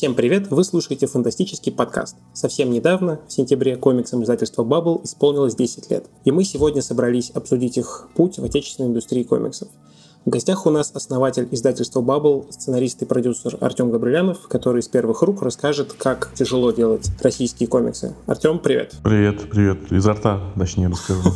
Всем привет! Вы слушаете фантастический подкаст. Совсем недавно, в сентябре, комиксам издательства Bubble исполнилось 10 лет. И мы сегодня собрались обсудить их путь в отечественной индустрии комиксов. В гостях у нас основатель издательства Bubble, сценарист и продюсер Артем Габрилянов, который из первых рук расскажет, как тяжело делать российские комиксы. Артем, привет. Привет, привет. Изо рта, точнее, расскажу.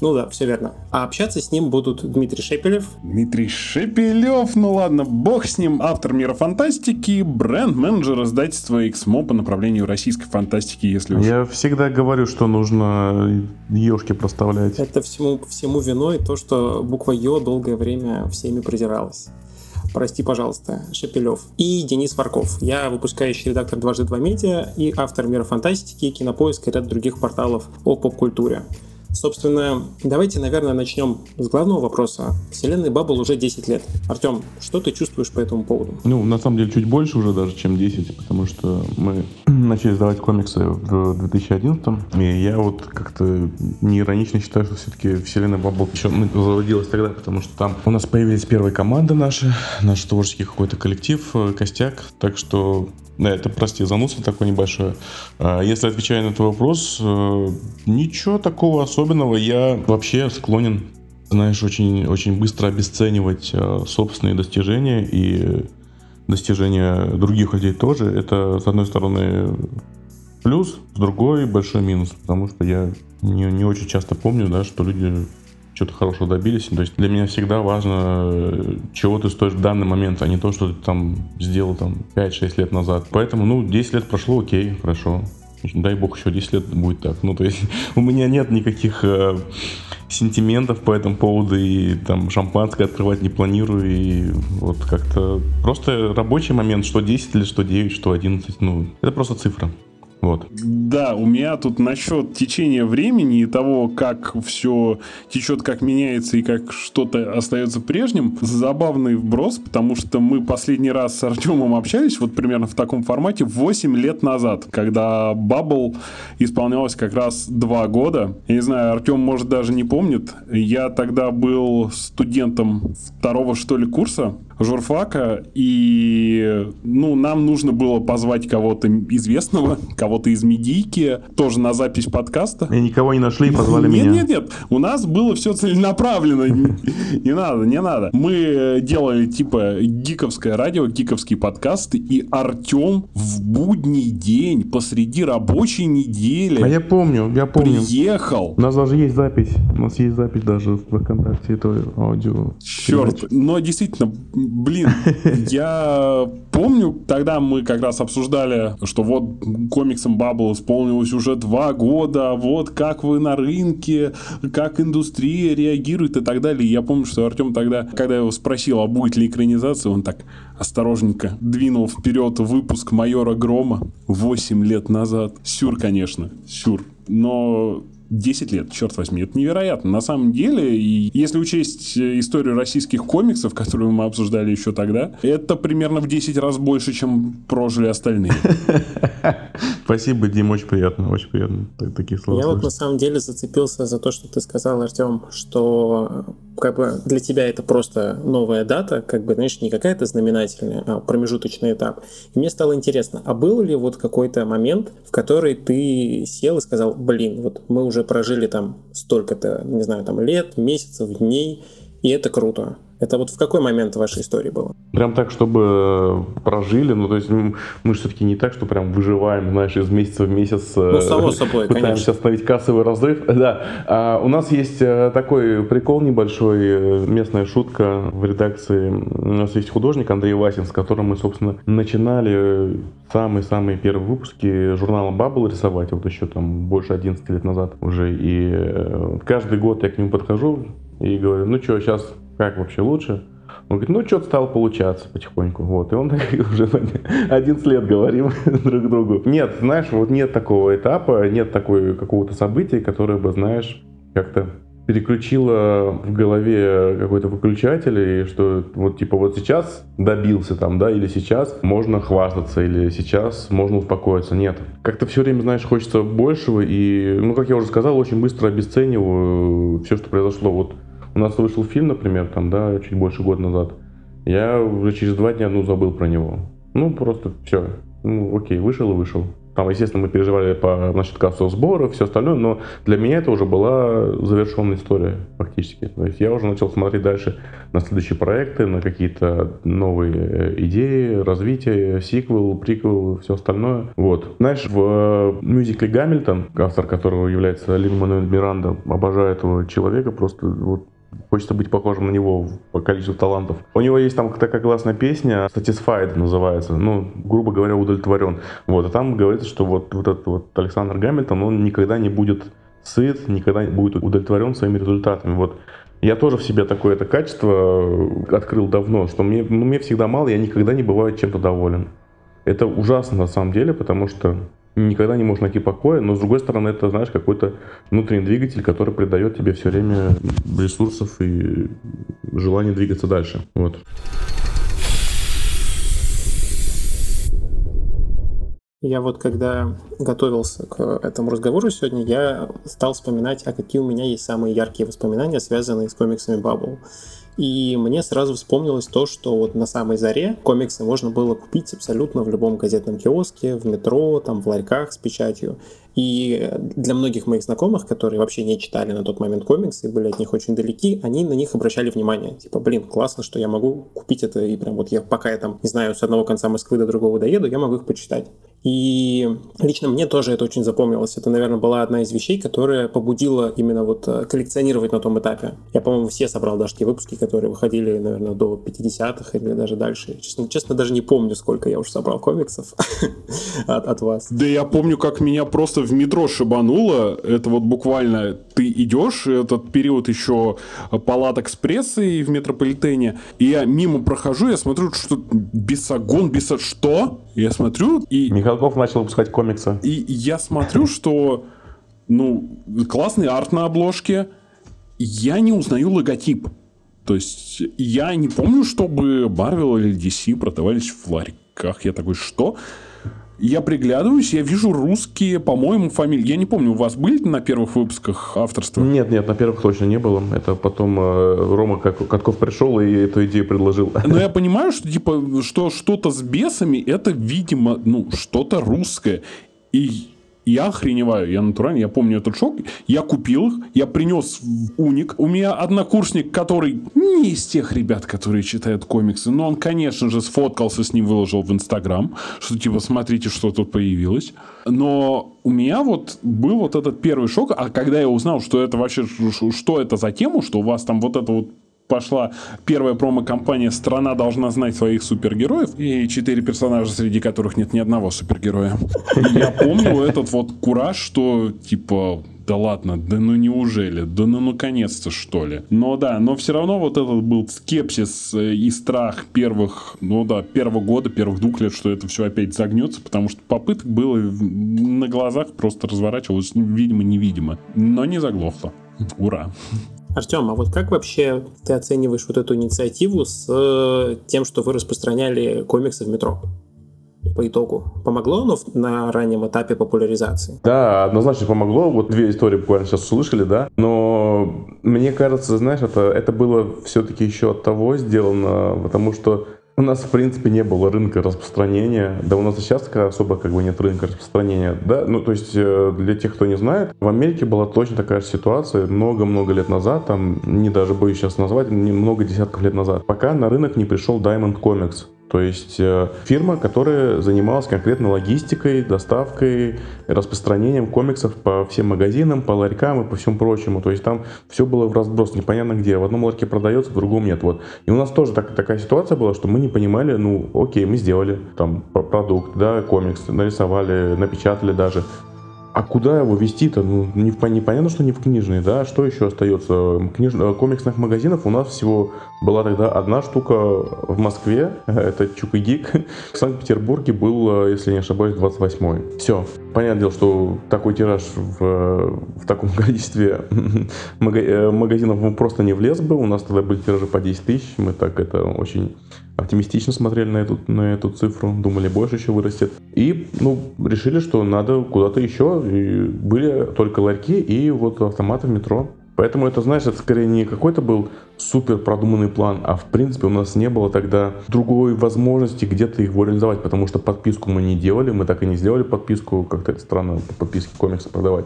Ну да, все верно. А общаться с ним будут Дмитрий Шепелев. Дмитрий Шепелев, ну ладно, бог с ним, автор мира фантастики, бренд-менеджер издательства XMO по направлению российской фантастики, если уж... Я всегда говорю, что нужно ешки проставлять. Это всему, всему виной то, что буква Ё долгое время время всеми презиралась. Прости, пожалуйста, Шепелев. И Денис Варков. Я выпускающий редактор «Дважды два медиа» и автор «Мира фантастики», «Кинопоиска» и ряд других порталов о поп-культуре. Собственно, давайте, наверное, начнем с главного вопроса. Вселенной Баббл уже 10 лет. Артем, что ты чувствуешь по этому поводу? Ну, на самом деле, чуть больше уже даже, чем 10, потому что мы начали издавать комиксы в 2011 и я вот как-то неиронично считаю, что все-таки Вселенная Баббл еще заводилась тогда, потому что там у нас появились первые команды наши, наш творческий какой-то коллектив, э, костяк, так что это, прости, зануса такой небольшой. А, если отвечая на этот вопрос, э, ничего такого особенного. Я вообще склонен, знаешь, очень, очень быстро обесценивать э, собственные достижения и достижения других людей тоже. Это, с одной стороны, плюс, с другой большой минус, потому что я не, не очень часто помню, да, что люди что-то хорошего добились. То есть для меня всегда важно, чего ты стоишь в данный момент, а не то, что ты там сделал там 5-6 лет назад. Поэтому, ну, 10 лет прошло, окей, хорошо. Дай бог, еще 10 лет будет так. Ну, то есть у меня нет никаких э, сентиментов по этому поводу, и там шампанское открывать не планирую, и вот как-то просто рабочий момент, что 10 или что 9, что 11, ну, это просто цифра. Вот. Да, у меня тут насчет течения времени и того, как все течет, как меняется и как что-то остается прежним, забавный вброс, потому что мы последний раз с Артемом общались вот примерно в таком формате 8 лет назад, когда Bubble исполнялось как раз 2 года. Я не знаю, Артем, может, даже не помнит. Я тогда был студентом второго, что ли, курса журфака, и ну, нам нужно было позвать кого-то известного, кого-то из медийки, тоже на запись подкаста. И никого не нашли и позвали нет, меня. Нет, нет, нет. У нас было все целенаправленно. Не надо, не надо. Мы делали типа гиковское радио, гиковский подкаст, и Артем в будний день посреди рабочей недели. А я помню, я помню. Приехал. У нас даже есть запись. У нас есть запись даже в ВКонтакте, это аудио. Черт, но действительно, блин, я помню, тогда мы как раз обсуждали, что вот комиксам Bubble исполнилось уже два года, вот как вы на рынке, как индустрия реагирует и так далее. Я помню, что Артем тогда, когда я его спросил, а будет ли экранизация, он так осторожненько двинул вперед выпуск «Майора Грома» 8 лет назад. Сюр, конечно, сюр. Но 10 лет, черт возьми, это невероятно. На самом деле, и если учесть э, историю российских комиксов, которую мы обсуждали еще тогда, это примерно в 10 раз больше, чем прожили остальные. Спасибо, Дим, очень приятно, очень приятно такие слова. Я вот на самом деле зацепился за то, что ты сказал, Артем, что как бы для тебя это просто новая дата, как бы, знаешь, не какая-то знаменательная, а промежуточный этап. И мне стало интересно, а был ли вот какой-то момент, в который ты сел и сказал, блин, вот мы уже прожили там столько-то, не знаю, там лет, месяцев, дней, и это круто. Это вот в какой момент вашей истории было? Прям так, чтобы прожили, ну то есть мы, же все-таки не так, что прям выживаем, знаешь, из месяца в месяц. Ну, само э, собой, пытаемся конечно. остановить кассовый разрыв. Да, а у нас есть э, такой прикол небольшой, э, местная шутка в редакции. У нас есть художник Андрей Васин, с которым мы, собственно, начинали самые-самые первые выпуски журнала Bubble рисовать, вот еще там больше 11 лет назад уже. И каждый год я к нему подхожу и говорю, ну что, сейчас как вообще лучше? Он говорит, ну, что-то стало получаться потихоньку. Вот. И он уже 11 лет говорим друг другу. Нет, знаешь, вот нет такого этапа, нет такой какого-то события, которое бы, знаешь, как-то переключило в голове какой-то выключатель, и что вот типа вот сейчас добился там, да, или сейчас можно хвастаться, или сейчас можно успокоиться. Нет. Как-то все время, знаешь, хочется большего, и, ну, как я уже сказал, очень быстро обесцениваю все, что произошло. Вот у нас вышел фильм, например, там, да, чуть больше года назад. Я уже через два дня, ну, забыл про него. Ну, просто все. Ну, окей, вышел и вышел. Там, естественно, мы переживали по насчет кассовых сборов, все остальное, но для меня это уже была завершенная история фактически. То есть я уже начал смотреть дальше на следующие проекты, на какие-то новые э, идеи, развитие, сиквел, приквел, все остальное. Вот. Знаешь, в мюзикле «Гамильтон», автор которого является Лин Мануэль Миранда, обожаю этого человека, просто вот Хочется быть похожим на него по количеству талантов. У него есть там такая классная песня, Satisfied называется, ну, грубо говоря, удовлетворен. Вот, и там говорится, что вот, вот этот вот Александр Гамильтон, он никогда не будет сыт, никогда не будет удовлетворен своими результатами. Вот я тоже в себе такое это качество открыл давно, что мне, ну, мне всегда мало, я никогда не бываю чем-то доволен. Это ужасно на самом деле, потому что никогда не можешь найти покоя, но с другой стороны это, знаешь, какой-то внутренний двигатель, который придает тебе все время ресурсов и желание двигаться дальше. Вот. Я вот когда готовился к этому разговору сегодня, я стал вспоминать, а какие у меня есть самые яркие воспоминания, связанные с комиксами Bubble. И мне сразу вспомнилось то, что вот на самой заре комиксы можно было купить абсолютно в любом газетном киоске, в метро, там в ларьках с печатью. И для многих моих знакомых, которые вообще не читали на тот момент комиксы и были от них очень далеки, они на них обращали внимание. Типа, блин, классно, что я могу купить это, и прям вот я пока я там, не знаю, с одного конца Москвы до другого доеду, я могу их почитать. И лично мне тоже это очень запомнилось. Это, наверное, была одна из вещей, которая побудила именно вот э, коллекционировать на том этапе. Я, по-моему, все собрал даже те выпуски, которые выходили, наверное, до 50-х или даже дальше. Честно, честно, даже не помню, сколько я уже собрал комиксов от, от вас. Да я помню, как меня просто в метро шибануло. Это вот буквально ты идешь, этот период еще палаток с прессой в метрополитене, и я мимо прохожу, я смотрю, что бесогон, беса... Что? Я смотрю, и... Михалков начал выпускать комиксы. И я смотрю, что, ну, классный арт на обложке, я не узнаю логотип. То есть я не помню, чтобы Marvel или DC продавались в ларьках. Я такой, что? Я приглядываюсь, я вижу русские, по-моему, фамилии. Я не помню, у вас были на первых выпусках авторства? Нет, нет, на первых точно не было. Это потом э, Рома Катков пришел и эту идею предложил. Но я понимаю, что типа что что-то с бесами, это, видимо, ну, что-то русское. И я охреневаю, я натурально, я помню этот шок. Я купил их, я принес в уник. У меня однокурсник, который не из тех ребят, которые читают комиксы, но он, конечно же, сфоткался с ним, выложил в Инстаграм, что типа, смотрите, что тут появилось. Но у меня вот был вот этот первый шок, а когда я узнал, что это вообще, что это за тему, что у вас там вот это вот пошла первая промо-компания «Страна должна знать своих супергероев» и четыре персонажа, среди которых нет ни одного супергероя. Я помню этот вот кураж, что типа да ладно, да ну неужели, да ну наконец-то что ли. Но да, но все равно вот этот был скепсис э, и страх первых, ну да, первого года, первых двух лет, что это все опять загнется, потому что попыток было на глазах просто разворачивалось, видимо-невидимо, но не заглохло. Ура! Артем, а вот как вообще ты оцениваешь вот эту инициативу с э, тем, что вы распространяли комиксы в метро? по итогу? Помогло оно на раннем этапе популяризации? Да, однозначно помогло. Вот две истории буквально сейчас услышали, да. Но мне кажется, знаешь, это, это было все-таки еще от того сделано, потому что у нас, в принципе, не было рынка распространения. Да у нас и сейчас особо как бы нет рынка распространения. Да, ну, то есть, э, для тех, кто не знает, в Америке была точно такая же ситуация много-много лет назад, там, не даже боюсь сейчас назвать, много десятков лет назад, пока на рынок не пришел Diamond Comics. То есть э, фирма, которая занималась конкретно логистикой, доставкой, распространением комиксов по всем магазинам, по ларькам и по всему прочему. То есть там все было в разброс, непонятно где. В одном ларьке продается, в другом нет. Вот. И у нас тоже так, такая ситуация была, что мы не понимали, ну окей, мы сделали там продукт, да, комикс, нарисовали, напечатали даже. А куда его вести-то? Ну, не, непонятно, что не в книжные, да? Что еще остается? Книж... Комиксных магазинов у нас всего была тогда одна штука в Москве, это Чук и Гик. В Санкт-Петербурге был, если не ошибаюсь, 28-й. Все. Понятное дело, что такой тираж в, в таком количестве э, магазинов просто не влез бы. У нас тогда были тиражи по 10 тысяч. Мы так это очень оптимистично смотрели на эту, на эту цифру, думали, больше еще вырастет. И, ну, решили, что надо куда-то еще. И были только ларьки и вот автоматы в метро. Поэтому это, знаешь, это скорее не какой-то был супер продуманный план, а в принципе у нас не было тогда другой возможности где-то его реализовать, потому что подписку мы не делали, мы так и не сделали подписку, как-то это странно по подписке продавать.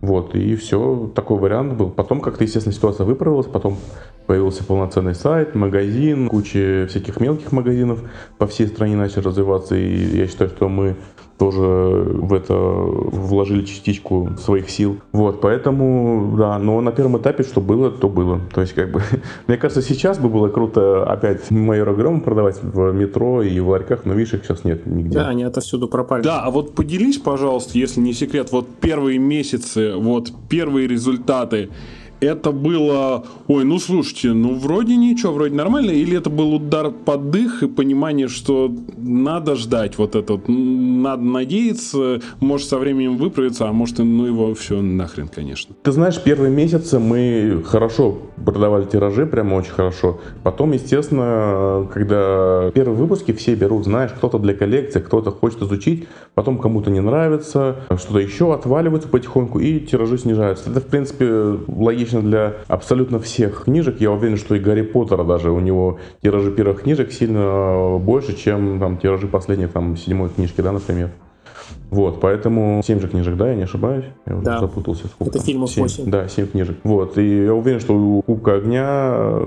Вот, и все, такой вариант был. Потом как-то, естественно, ситуация выправилась, потом появился полноценный сайт, магазин, куча всяких мелких магазинов по всей стране начали развиваться, и я считаю, что мы тоже в это вложили частичку своих сил. Вот, поэтому, да, но на первом этапе, что было, то было. То есть, как бы, мне кажется, сейчас бы было круто опять майора Грома продавать в метро и в ларьках, но видишь, их сейчас нет нигде. Да, они отовсюду пропали. Да, а вот поделись, пожалуйста, если не секрет, вот первые месяцы, вот первые результаты, это было, ой, ну слушайте, ну вроде ничего, вроде нормально, или это был удар под дых и понимание, что надо ждать вот это, надо надеяться, может со временем выправиться, а может ну его все нахрен, конечно. Ты знаешь, первые месяцы мы хорошо продавали тиражи, прямо очень хорошо. Потом, естественно, когда первые выпуски все берут, знаешь, кто-то для коллекции, кто-то хочет изучить, потом кому-то не нравится, что-то еще отваливается потихоньку и тиражи снижаются. Это, в принципе, логично логично для абсолютно всех книжек. Я уверен, что и Гарри Поттера даже у него тиражи первых книжек сильно больше, чем там тиражи последней там седьмой книжки, да, например. Вот, поэтому 7 же книжек, да, я не ошибаюсь? Я да. уже запутался. Сколько Это фильмов 7, 8. Да, 7 книжек. Вот, и я уверен, что у Кубка Огня,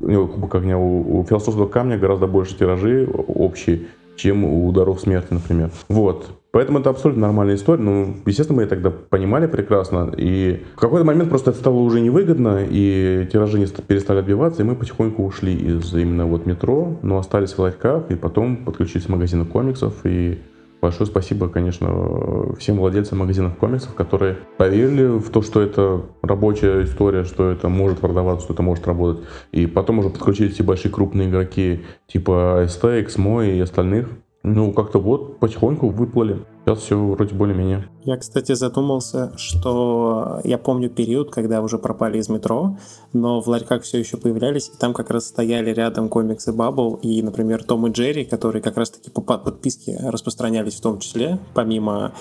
у Кубка Огня, у, у Философского Камня гораздо больше тиражи общие, чем у Даров Смерти, например. Вот. Поэтому это абсолютно нормальная история. Ну, естественно, мы это тогда понимали прекрасно. И в какой-то момент просто это стало уже невыгодно, и тиражи не перестали отбиваться, и мы потихоньку ушли из именно вот метро, но остались в лайфках, и потом подключились к магазину комиксов, и Большое спасибо, конечно, всем владельцам магазинов комиксов, которые поверили в то, что это рабочая история, что это может продаваться, что это может работать. И потом уже подключились все большие крупные игроки типа ST, XMO и остальных, ну, как-то вот потихоньку выплыли. Сейчас все вроде более-менее. Я, кстати, задумался, что я помню период, когда уже пропали из метро, но в ларьках все еще появлялись, и там как раз стояли рядом комиксы Bubble и, например, Том и Джерри, которые как раз-таки по подписке распространялись в том числе, помимо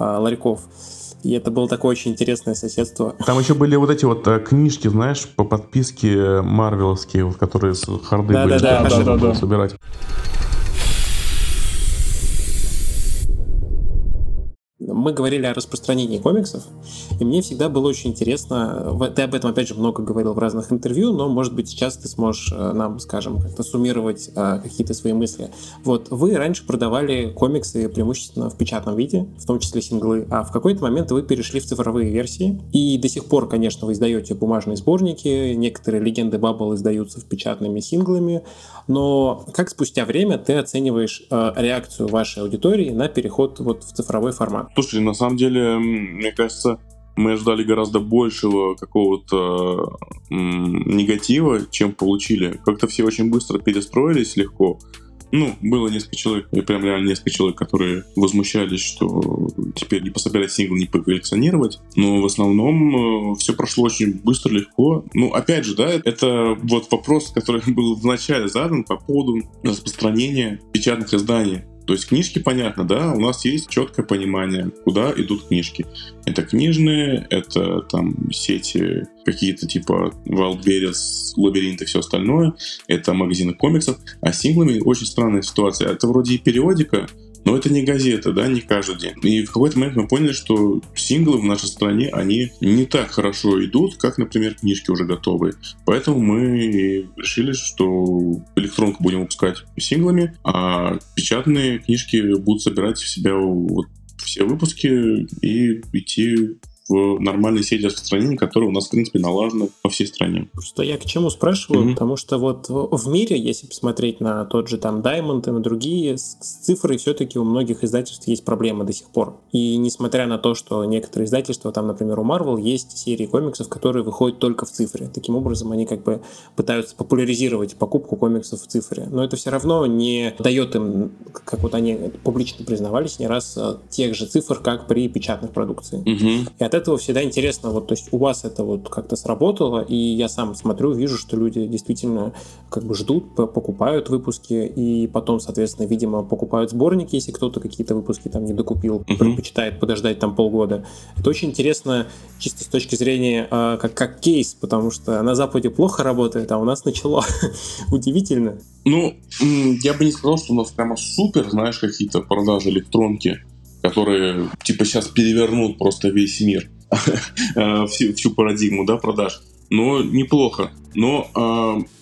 э, ларьков. И это было такое очень интересное соседство. Там еще были вот эти вот э, книжки, знаешь, по подписке марвеловские, вот, которые с харды да, были. Да, да, да, да, да. собирать. Мы говорили о распространении комиксов, и мне всегда было очень интересно, ты об этом, опять же, много говорил в разных интервью, но, может быть, сейчас ты сможешь э, нам, скажем, как-то суммировать э, какие-то свои мысли. Вот, вы раньше продавали комиксы преимущественно в печатном виде, в том числе синглы, а в какой-то момент вы перешли в цифровые версии, и до сих пор, конечно, вы издаете бумажные сборники, некоторые легенды Баббл издаются в печатными синглами, но как спустя время ты оцениваешь э, реакцию вашей аудитории на переход вот в цифровой формат? Слушай, на самом деле, мне кажется, мы ожидали гораздо большего какого-то негатива, чем получили. Как-то все очень быстро перестроились легко. Ну, было несколько человек, прям реально несколько человек, которые возмущались, что теперь не пособирать сингл, не поколлекционировать. Но в основном э, все прошло очень быстро, легко. Ну, опять же, да, это вот вопрос, который был вначале задан по поводу распространения печатных изданий. То есть книжки, понятно, да, у нас есть четкое понимание, куда идут книжки. Это книжные, это там сети какие-то типа Wildberries, Лабиринт и все остальное. Это магазины комиксов. А с синглами очень странная ситуация. Это вроде и периодика, но это не газета, да, не каждый день. И в какой-то момент мы поняли, что синглы в нашей стране, они не так хорошо идут, как, например, книжки уже готовые. Поэтому мы решили, что электронку будем выпускать синглами, а печатные книжки будут собирать в себя вот все выпуски и идти в нормальной сети распространения, которая у нас, в принципе, налажена по всей стране. Что я к чему спрашиваю? Mm-hmm. Потому что вот в мире, если посмотреть на тот же там Diamond и на другие, с, с цифрой все-таки у многих издательств есть проблемы до сих пор. И несмотря на то, что некоторые издательства, там, например, у Marvel есть серии комиксов, которые выходят только в цифре. Таким образом, они как бы пытаются популяризировать покупку комиксов в цифре. Но это все равно не дает им, как вот они публично признавались не раз, тех же цифр, как при печатных продукции. Mm-hmm. И от этого всегда интересно, вот, то есть у вас это вот как-то сработало, и я сам смотрю, вижу, что люди действительно как бы ждут, покупают выпуски, и потом, соответственно, видимо, покупают сборники, если кто-то какие-то выпуски там не докупил, uh-huh. предпочитает подождать там полгода. Это очень интересно чисто с точки зрения э, как, как кейс, потому что на Западе плохо работает, а у нас начало. Удивительно. Ну, я бы не сказал, что у нас прямо супер, знаешь, какие-то продажи электронки, которые типа сейчас перевернут просто весь мир, э, всю, всю парадигму да, продаж. Но неплохо. Но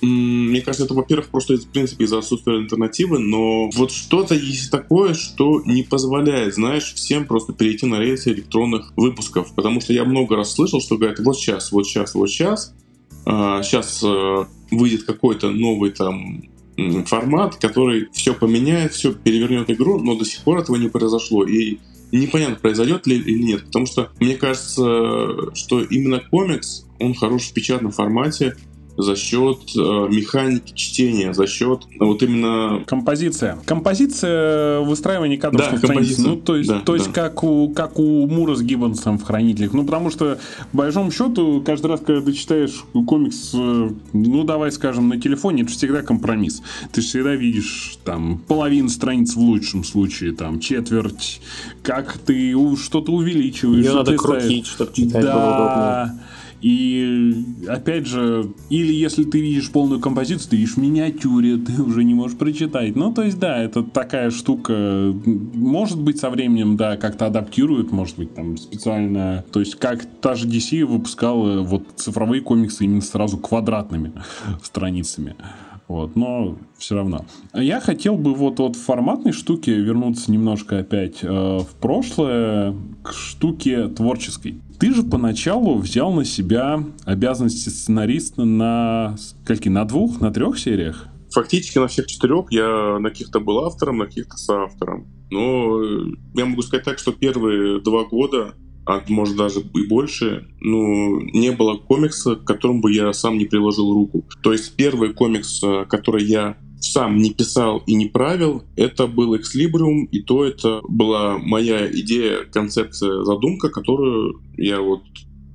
э, мне кажется, это, во-первых, просто в принципе из-за отсутствия альтернативы, но вот что-то есть такое, что не позволяет, знаешь, всем просто перейти на рельсы электронных выпусков. Потому что я много раз слышал, что говорят, вот сейчас, вот сейчас, вот сейчас, э, сейчас э, выйдет какой-то новый там формат, который все поменяет, все перевернет игру, но до сих пор этого не произошло. И непонятно, произойдет ли или нет. Потому что мне кажется, что именно комикс, он хорош в печатном формате, за счет э, механики чтения, за счет вот именно... Композиция. Композиция выстраивания кадров да, страниц. Ну, то есть, да, то есть да. как, у, как у Мура с Гиббонсом в «Хранителях». Ну, потому что, по большому счету, каждый раз, когда ты читаешь комикс, э, ну, давай скажем, на телефоне, это всегда компромисс. Ты всегда видишь там половину страниц в лучшем случае, там четверть, как ты что-то увеличиваешь. Ее надо крутить, чтобы читать да, было удобнее. И опять же, или если ты видишь полную композицию, ты видишь в миниатюре, ты уже не можешь прочитать. Ну, то есть, да, это такая штука. Может быть, со временем, да, как-то адаптируют, может быть, там специально. То есть, как та же DC выпускала вот цифровые комиксы именно сразу квадратными страницами. Вот, но все равно. Я хотел бы вот от форматной штуки вернуться немножко опять э, в прошлое к штуке творческой. Ты же поначалу взял на себя обязанности сценариста на скольки? На двух, на трех сериях? Фактически на всех четырех я на каких-то был автором, на каких-то соавтором. Но я могу сказать так, что первые два года, а может даже и больше, ну, не было комикса, к которому бы я сам не приложил руку. То есть первый комикс, э, который я сам не писал и не правил, это был Экслибриум, и то это была моя идея, концепция, задумка, которую я вот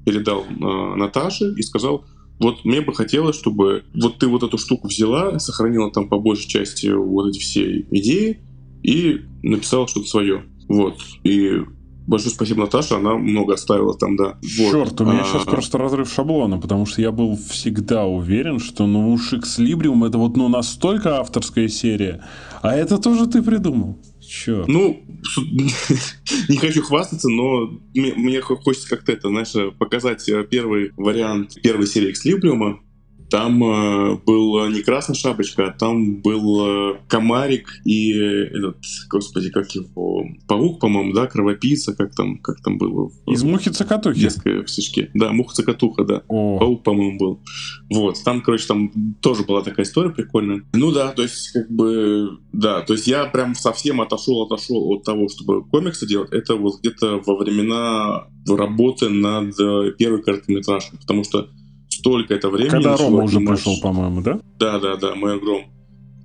передал э, Наташе и сказал, вот мне бы хотелось, чтобы вот ты вот эту штуку взяла, сохранила там по большей части вот эти все идеи и написала что-то свое. Вот. И Большое спасибо, Наташа, она много оставила там, да. Вот. Черт, у меня а... сейчас просто разрыв шаблона, потому что я был всегда уверен, что ну уж Экслибриум это вот ну настолько авторская серия, а это тоже ты придумал. Черт. Ну, не хочу хвастаться, но мне, мне хочется как-то это, знаешь, показать первый вариант первой серии Экслибриума, там э, был не красная шапочка, а там был э, комарик и этот, господи, как его, паук, по-моему, да, кровопийца, как там, как там было. Из мухи-цокотухи? В стишке. Да, муха-цокотуха, да. О. Паук, по-моему, был. Вот, там, короче, там тоже была такая история прикольная. Ну да, то есть, как бы, да, то есть я прям совсем отошел, отошел от того, чтобы комиксы делать. Это вот где-то во времена работы над э, первой короткометражкой, потому что столько это времени... Когда Рома уже отнимать... пришел, по-моему, да? Да, да, да, майор Гром.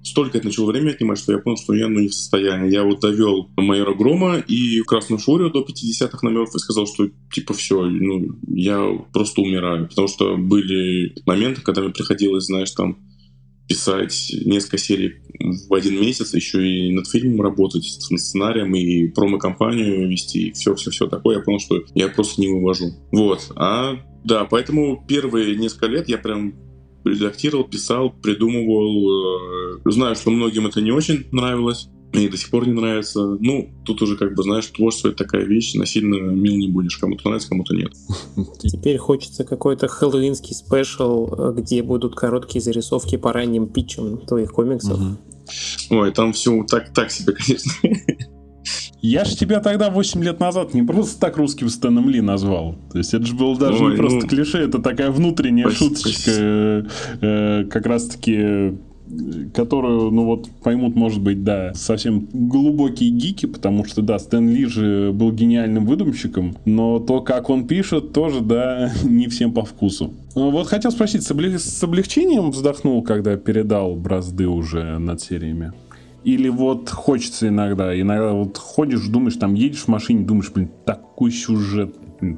Столько это начало время отнимать, что я понял, что я ну, не в состоянии. Я вот довел майора Грома и Красную Фурию до 50-х номеров и сказал, что типа все, ну, я просто умираю. Потому что были моменты, когда мне приходилось, знаешь, там писать несколько серий в один месяц, еще и над фильмом работать, над сценарием и промо-компанию вести, все-все-все такое. Я понял, что я просто не вывожу. Вот. А да, поэтому первые несколько лет я прям редактировал, писал, придумывал. Э, знаю, что многим это не очень нравилось. И до сих пор не нравится. Ну, тут уже как бы, знаешь, творчество это такая вещь, насильно мил не будешь. Кому-то нравится, кому-то нет. Теперь хочется какой-то хэллоуинский спешл, э, где будут короткие зарисовки по ранним питчам твоих комиксов. Угу. Ой, там все так, так себе, конечно. Я ж тебя тогда 8 лет назад не просто так русским Стэном Ли назвал. То есть это же было даже Ой, не просто ну, клише, это такая внутренняя спасибо, шуточка, э, э, как раз-таки которую, ну вот, поймут, может быть, да, совсем глубокие гики, потому что, да, Стэн Ли же был гениальным выдумщиком, но то, как он пишет, тоже, да, не всем по вкусу. Вот хотел спросить, с, облег... с облегчением вздохнул, когда передал бразды уже над сериями? Или вот хочется иногда, иногда вот ходишь, думаешь, там едешь в машине, думаешь, блин, такой сюжет,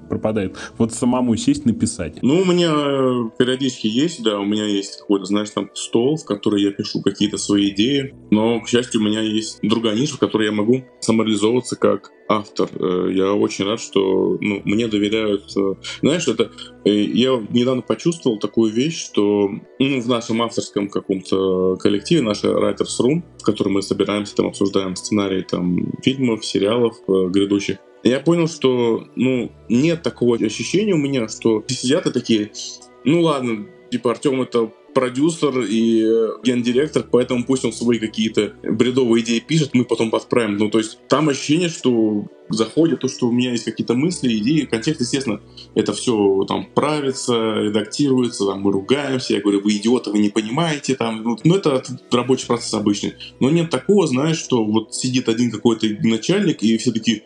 пропадает. Вот самому сесть написать. Ну, у меня э, периодически есть, да, у меня есть какой-то, знаешь, там стол, в который я пишу какие-то свои идеи, но, к счастью, у меня есть другая ниша, в которой я могу самореализовываться как автор. Э, я очень рад, что ну, мне доверяют. Э, знаешь, это я недавно почувствовал такую вещь, что ну, в нашем авторском каком-то коллективе, наша Writers Room, в котором мы собираемся, там обсуждаем сценарии там, фильмов, сериалов грядущих, я понял, что, ну, нет такого ощущения у меня, что сидят и такие, ну ладно, типа Артем это продюсер и э, гендиректор, поэтому пусть он свои какие-то бредовые идеи пишет, мы потом подправим. Ну, то есть там ощущение, что заходит то, что у меня есть какие-то мысли, идеи, контекст, естественно, это все там правится, редактируется, там мы ругаемся, я говорю, вы идиоты, вы не понимаете, там, ну, ну это рабочий процесс обычный. Но нет такого, знаешь, что вот сидит один какой-то начальник, и все таки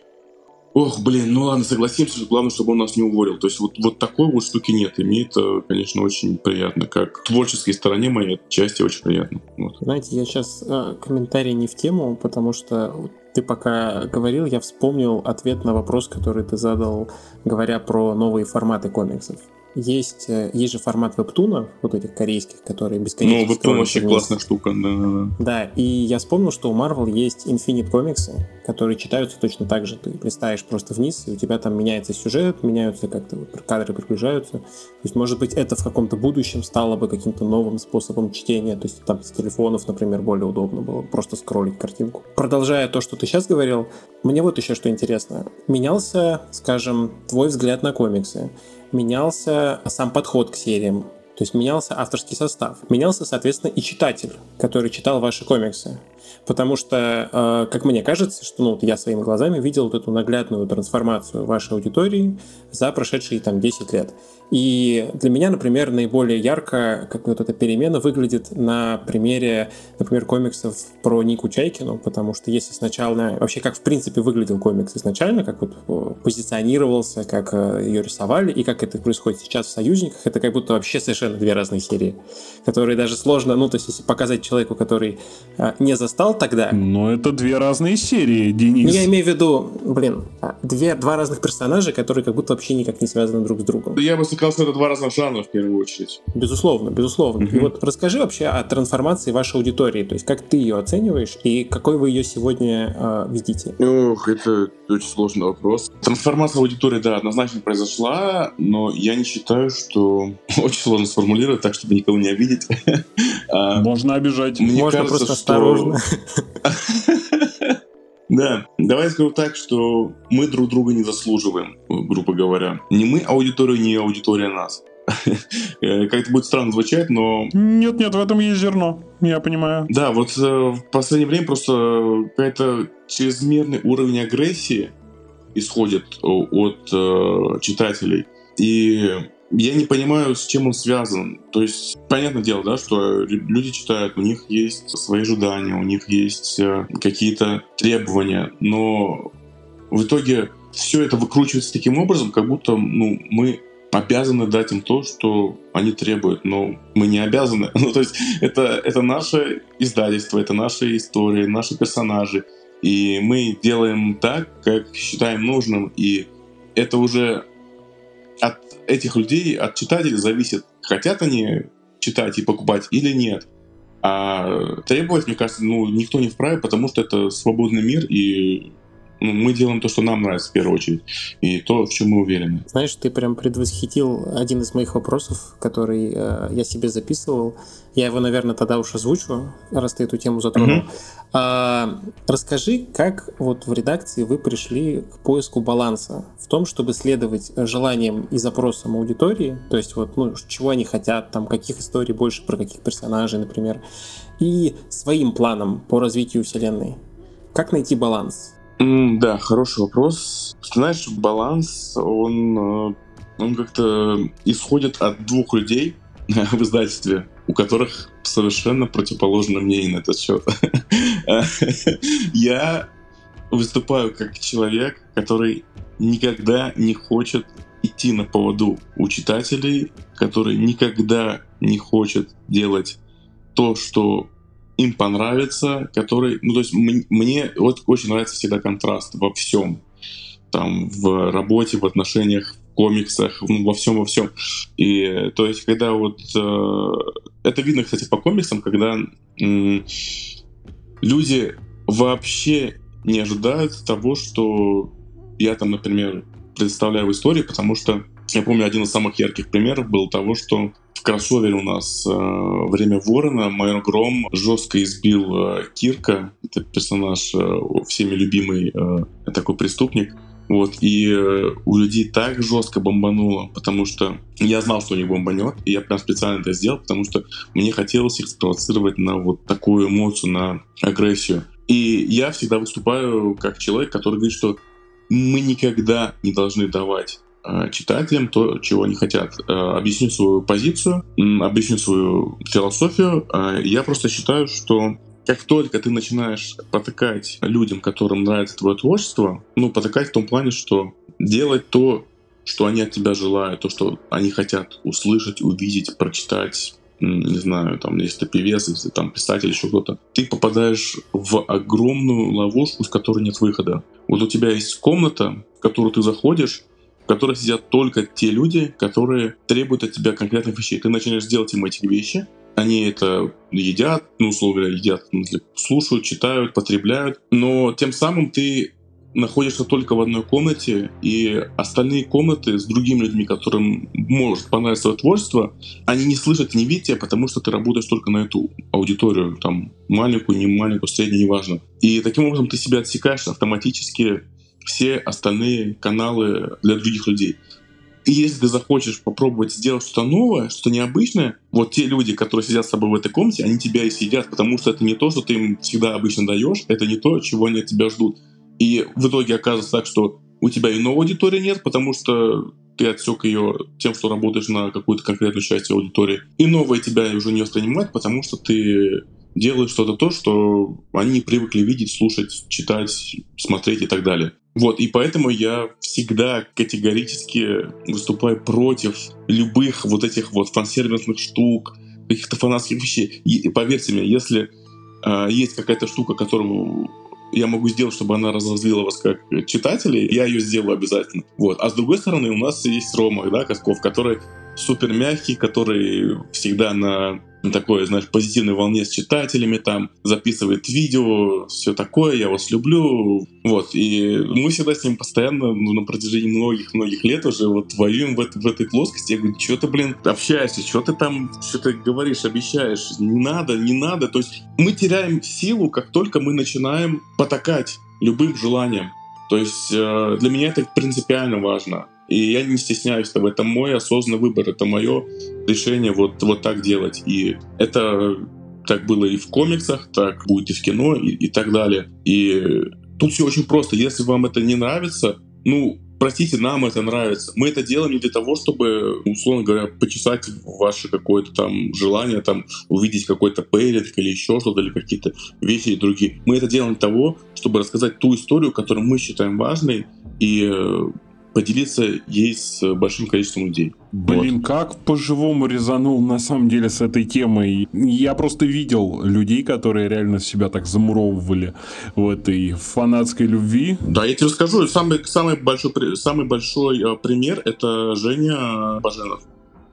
ох, блин, ну ладно, согласимся, главное, чтобы он нас не уволил. То есть вот, вот такой вот штуки нет. И мне это, конечно, очень приятно. Как творческой стороне моей части очень приятно. Вот. Знаете, я сейчас э, комментарий не в тему, потому что ты пока говорил, я вспомнил ответ на вопрос, который ты задал, говоря про новые форматы комиксов есть, э, есть же формат вебтуна, вот этих корейских, которые бесконечно... Ну, вебтун вообще классная штука, да, да, да. и я вспомнил, что у Marvel есть Infinite комиксы, которые читаются точно так же. Ты листаешь просто вниз, и у тебя там меняется сюжет, меняются как-то вот, кадры приближаются. То есть, может быть, это в каком-то будущем стало бы каким-то новым способом чтения. То есть, там с телефонов, например, более удобно было просто скроллить картинку. Продолжая то, что ты сейчас говорил, мне вот еще что интересно. Менялся, скажем, твой взгляд на комиксы менялся сам подход к сериям, то есть менялся авторский состав. Менялся, соответственно, и читатель, который читал ваши комиксы. Потому что, э, как мне кажется, что ну, я своими глазами видел вот эту наглядную трансформацию вашей аудитории за прошедшие там 10 лет. И для меня, например, наиболее ярко, как вот эта перемена выглядит на примере, например, комиксов про Нику Чайкину, потому что если сначала, вообще как в принципе выглядел комикс изначально, как вот э, позиционировался, как э, ее рисовали, и как это происходит сейчас в «Союзниках», это как будто вообще совершенно две разные серии, которые даже сложно, ну, то есть если показать человеку, который э, не застал тогда... Но это две разные серии, Денис. Ну, я имею в виду, блин, две, два разных персонажа, которые как будто вообще никак не связаны друг с другом. Я бы сказал, что это два разных жанра в первую очередь. Безусловно, безусловно. Mm-hmm. И вот расскажи вообще о трансформации вашей аудитории, то есть как ты ее оцениваешь и какой вы ее сегодня э, видите? Ох, это очень сложный вопрос. Трансформация аудитории, да, однозначно произошла, но я не считаю, что очень сложно сформулировать так, чтобы никого не обидеть. А, Можно обижать. Можно просто осторожно. Да, давай скажу так, что мы друг друга не заслуживаем, грубо говоря. Не мы аудиторию, не аудитория нас. Э, как-то будет странно звучать, но... Нет-нет, в этом есть зерно, я понимаю. Да, вот э, в последнее время просто какой-то чрезмерный уровень агрессии исходит от э, читателей. И я не понимаю, с чем он связан. То есть, понятное дело, да, что люди читают, у них есть свои ожидания, у них есть э, какие-то требования, но в итоге все это выкручивается таким образом, как будто ну, мы обязаны дать им то, что они требуют, но мы не обязаны. Ну, то есть это, это наше издательство, это наши истории, наши персонажи, и мы делаем так, как считаем нужным, и это уже от этих людей, от читателей зависит, хотят они читать и покупать или нет. А требовать, мне кажется, ну, никто не вправе, потому что это свободный мир, и ну, мы делаем то, что нам нравится в первую очередь, и то, в чем мы уверены. Знаешь, ты прям предвосхитил один из моих вопросов, который э, я себе записывал. Я его, наверное, тогда уж озвучу, раз ты эту тему затронул. Угу. А, расскажи, как вот в редакции вы пришли к поиску баланса в том, чтобы следовать желаниям и запросам аудитории, то есть вот, ну, чего они хотят, там, каких историй больше, про каких персонажей, например, и своим планом по развитию вселенной. Как найти баланс? Да, хороший вопрос. Знаешь, баланс, он, э, он как-то исходит от двух людей в издательстве, у которых совершенно противоположное мнение на этот счет. Я выступаю как человек, который никогда не хочет идти на поводу у читателей, который никогда не хочет делать то, что им понравится, который, ну то есть мне вот очень нравится всегда контраст во всем. там в работе, в отношениях, в комиксах, ну, во всем, во всем. И то есть, когда вот э, это видно, кстати, по комиксам, когда э, люди вообще не ожидают того, что я там, например, представляю в истории, потому что я помню, один из самых ярких примеров был того, что в кроссовере у нас э, «Время ворона» майор Гром жестко избил э, Кирка, это персонаж э, всеми любимый э, такой преступник, вот, и э, у людей так жестко бомбануло, потому что я знал, что у них бомбанет, и я прям специально это сделал, потому что мне хотелось их спровоцировать на вот такую эмоцию, на агрессию. И я всегда выступаю как человек, который говорит, что мы никогда не должны давать читателям то, чего они хотят. Э, объясню свою позицию, объясню свою философию. Э, я просто считаю, что как только ты начинаешь потыкать людям, которым нравится твое творчество, ну, потыкать в том плане, что делать то, что они от тебя желают, то, что они хотят услышать, увидеть, прочитать, не знаю, там, если ты певец, если там писатель, еще кто-то, ты попадаешь в огромную ловушку, с которой нет выхода. Вот у тебя есть комната, в которую ты заходишь, в которой сидят только те люди, которые требуют от тебя конкретных вещей. Ты начинаешь делать им эти вещи, они это едят, ну, условно говоря, едят, слушают, читают, потребляют, но тем самым ты находишься только в одной комнате, и остальные комнаты с другими людьми, которым может понравиться твое творчество, они не слышат, не видят тебя, потому что ты работаешь только на эту аудиторию, там, маленькую, не маленькую, среднюю, неважно. И таким образом ты себя отсекаешь автоматически все остальные каналы для других людей. И если ты захочешь попробовать сделать что-то новое, что-то необычное, вот те люди, которые сидят с тобой в этой комнате, они тебя и сидят, потому что это не то, что ты им всегда обычно даешь, это не то, чего они от тебя ждут. И в итоге оказывается так, что у тебя и новой аудитории нет, потому что ты отсек ее тем, что работаешь на какую-то конкретную часть аудитории. И новая тебя уже не воспринимает, потому что ты делаешь что-то то, что они привыкли видеть, слушать, читать, смотреть и так далее. Вот, и поэтому я всегда категорически выступаю против любых вот этих вот фансервисных штук, каких-то фанатских вещей. И поверьте мне, если э, есть какая-то штука, которую я могу сделать, чтобы она разозлила вас как читателей, я ее сделаю обязательно. Вот. А с другой стороны, у нас есть Рома, да, Косков, который супер мягкий, который всегда на на такой, знаешь, позитивной волне с читателями, там, записывает видео, все такое, я вас люблю. Вот, и мы всегда с ним постоянно, ну, на протяжении многих-многих лет уже вот воюем в, это, в этой плоскости. Я говорю, что ты, блин, общаешься, что ты там, что ты говоришь, обещаешь, не надо, не надо. То есть мы теряем силу, как только мы начинаем потакать любым желанием. То есть э, для меня это принципиально важно. И я не стесняюсь этого. Это мой осознанный выбор, это мое решение вот, вот так делать. И это так было и в комиксах, так будет и в кино, и, и так далее. И тут все очень просто. Если вам это не нравится, ну, простите, нам это нравится. Мы это делаем не для того, чтобы, условно говоря, почесать ваше какое-то там желание, там, увидеть какой-то пейлинг или еще что-то, или какие-то вещи другие. Мы это делаем для того, чтобы рассказать ту историю, которую мы считаем важной, и поделиться ей с большим количеством людей. Блин, вот. как по-живому резанул на самом деле с этой темой. Я просто видел людей, которые реально себя так замуровывали в этой фанатской любви. Да, я тебе расскажу. Самый, самый, большой, самый большой э, пример — это Женя Баженов.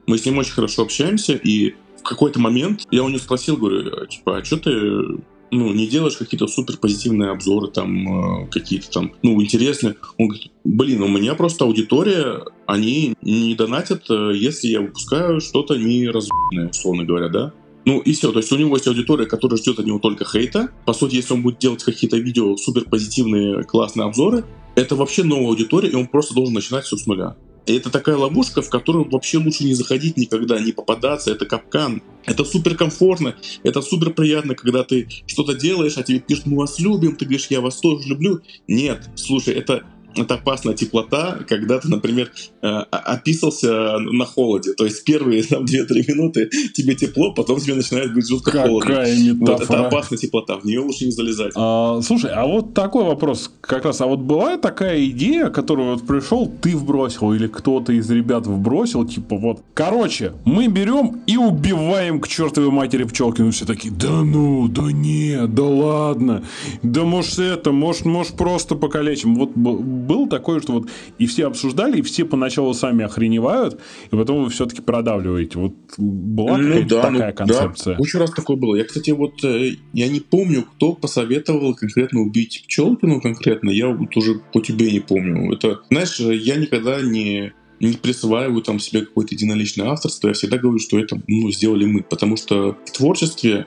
Мы с ним очень хорошо общаемся, и в какой-то момент я у него спросил, говорю, типа, а что ты ну, не делаешь какие-то супер позитивные обзоры, там, э, какие-то там, ну, интересные. Он говорит, блин, у меня просто аудитория, они не донатят, э, если я выпускаю что-то неразумное, условно говоря, да? Ну и все, то есть у него есть аудитория, которая ждет от него только хейта. По сути, если он будет делать какие-то видео супер позитивные, классные обзоры, это вообще новая аудитория, и он просто должен начинать все с нуля. И это такая ловушка, в которую вообще лучше не заходить никогда, не попадаться, это капкан. Это супер комфортно, это супер приятно, когда ты что-то делаешь, а тебе пишут, мы вас любим, ты говоришь, я вас тоже люблю. Нет, слушай, это это опасная теплота, когда ты, например, э, описался на холоде. То есть первые там 2-3 минуты тебе тепло, потом тебе начинает быть жутко Какая холодно. Метафора. Вот, это опасная теплота, в нее лучше не залезать. А, слушай, а вот такой вопрос как раз. А вот бывает такая идея, которую вот пришел, ты вбросил, или кто-то из ребят вбросил, типа вот, короче, мы берем и убиваем к чертовой матери пчелки. Ну все такие, да ну, да нет, да ладно, да может это, может, может просто покалечим. Вот было такое, что вот и все обсуждали, и все поначалу сами охреневают, и потом вы все-таки продавливаете. Вот была ну, да, такая ну, концепция? Да, очень раз такое было. Я, кстати, вот э, я не помню, кто посоветовал конкретно убить Пчелкину конкретно. Я вот уже по тебе не помню. Это, знаешь, я никогда не не присваиваю там себе какое-то единоличное авторство, я всегда говорю, что это ну, сделали мы. Потому что в творчестве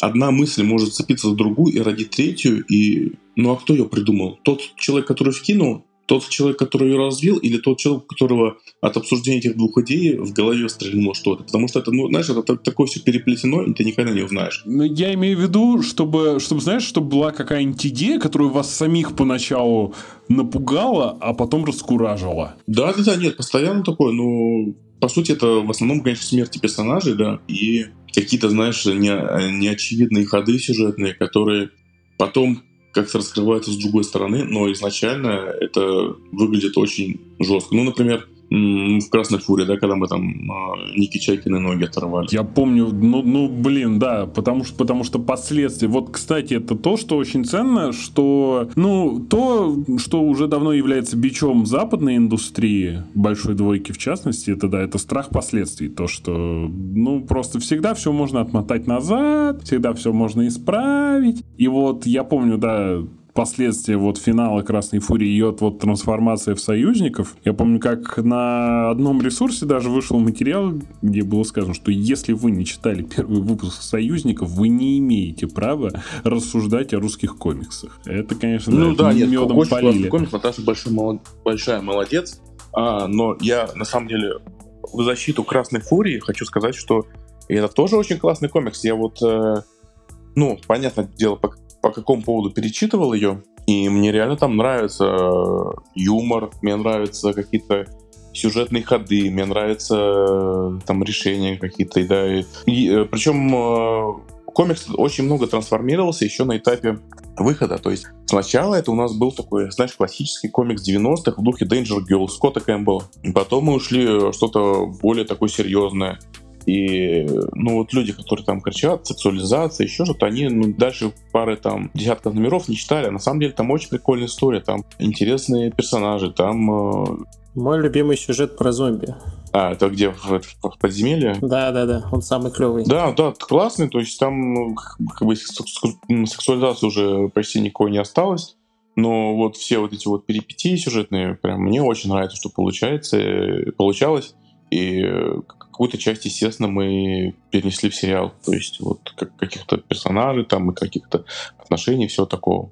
одна мысль может цепиться за другую и родить третью, и ну а кто ее придумал? Тот человек, который вкинул, тот человек, который ее развил, или тот человек, у которого от обсуждения этих двух идей в голове стрельнуло что-то. Потому что это, ну, знаешь, это так, такое все переплетено, и ты никогда не узнаешь. Ну, я имею в виду, чтобы, чтобы, знаешь, чтобы была какая-нибудь идея, которая вас самих поначалу напугала, а потом раскуражила. Да, да, да, нет, постоянно такое, ну, по сути, это в основном, конечно, смерти персонажей, да, и какие-то, знаешь, не, неочевидные ходы сюжетные, которые потом как-то раскрываются с другой стороны, но изначально это выглядит очень жестко. Ну, например, в Красной Фуре, да, когда мы там э, Ники Чайкины ноги оторвали. Я помню, ну, ну, блин, да, потому что, потому что последствия. Вот, кстати, это то, что очень ценно, что, ну, то, что уже давно является бичом западной индустрии, большой двойки в частности, это, да, это страх последствий. То, что, ну, просто всегда все можно отмотать назад, всегда все можно исправить. И вот я помню, да, последствия вот финала Красной Фурии, ее вот трансформация в союзников. Я помню, как на одном ресурсе даже вышел материал, где было сказано, что если вы не читали первый выпуск союзников, вы не имеете права рассуждать о русских комиксах. Это, конечно, ну, да, да нет, медом очень полили. Комикс, Наташа большой, молод... большая молодец, а, но я на самом деле в защиту Красной Фурии хочу сказать, что это тоже очень классный комикс. Я вот, э, ну, понятное дело, по какому поводу перечитывал ее, и мне реально там нравится э, юмор, мне нравятся какие-то сюжетные ходы, мне нравятся э, там решения какие-то, да, и, и э, причем комикс очень много трансформировался еще на этапе выхода. То есть сначала это у нас был такой, знаешь, классический комикс 90-х в духе Danger Girl Скотта Кэмпбелла. Потом мы ушли что-то более такое серьезное. И, ну, вот люди, которые там кричат, сексуализация, еще что-то, они ну, дальше пары там десятков номеров не читали. А на самом деле там очень прикольная история, там интересные персонажи, там... Э... Мой любимый сюжет про зомби. А, это где, в, в подземелье? Да, да, да, он самый клевый. Да, да, классный, то есть там ну, как бы сексуализации уже почти никакой не осталось. Но вот все вот эти вот перипетии сюжетные, прям мне очень нравится, что получается, э, получалось. И э, какую-то часть, естественно, мы перенесли в сериал. То есть вот как, каких-то персонажей там и каких-то отношений, всего такого.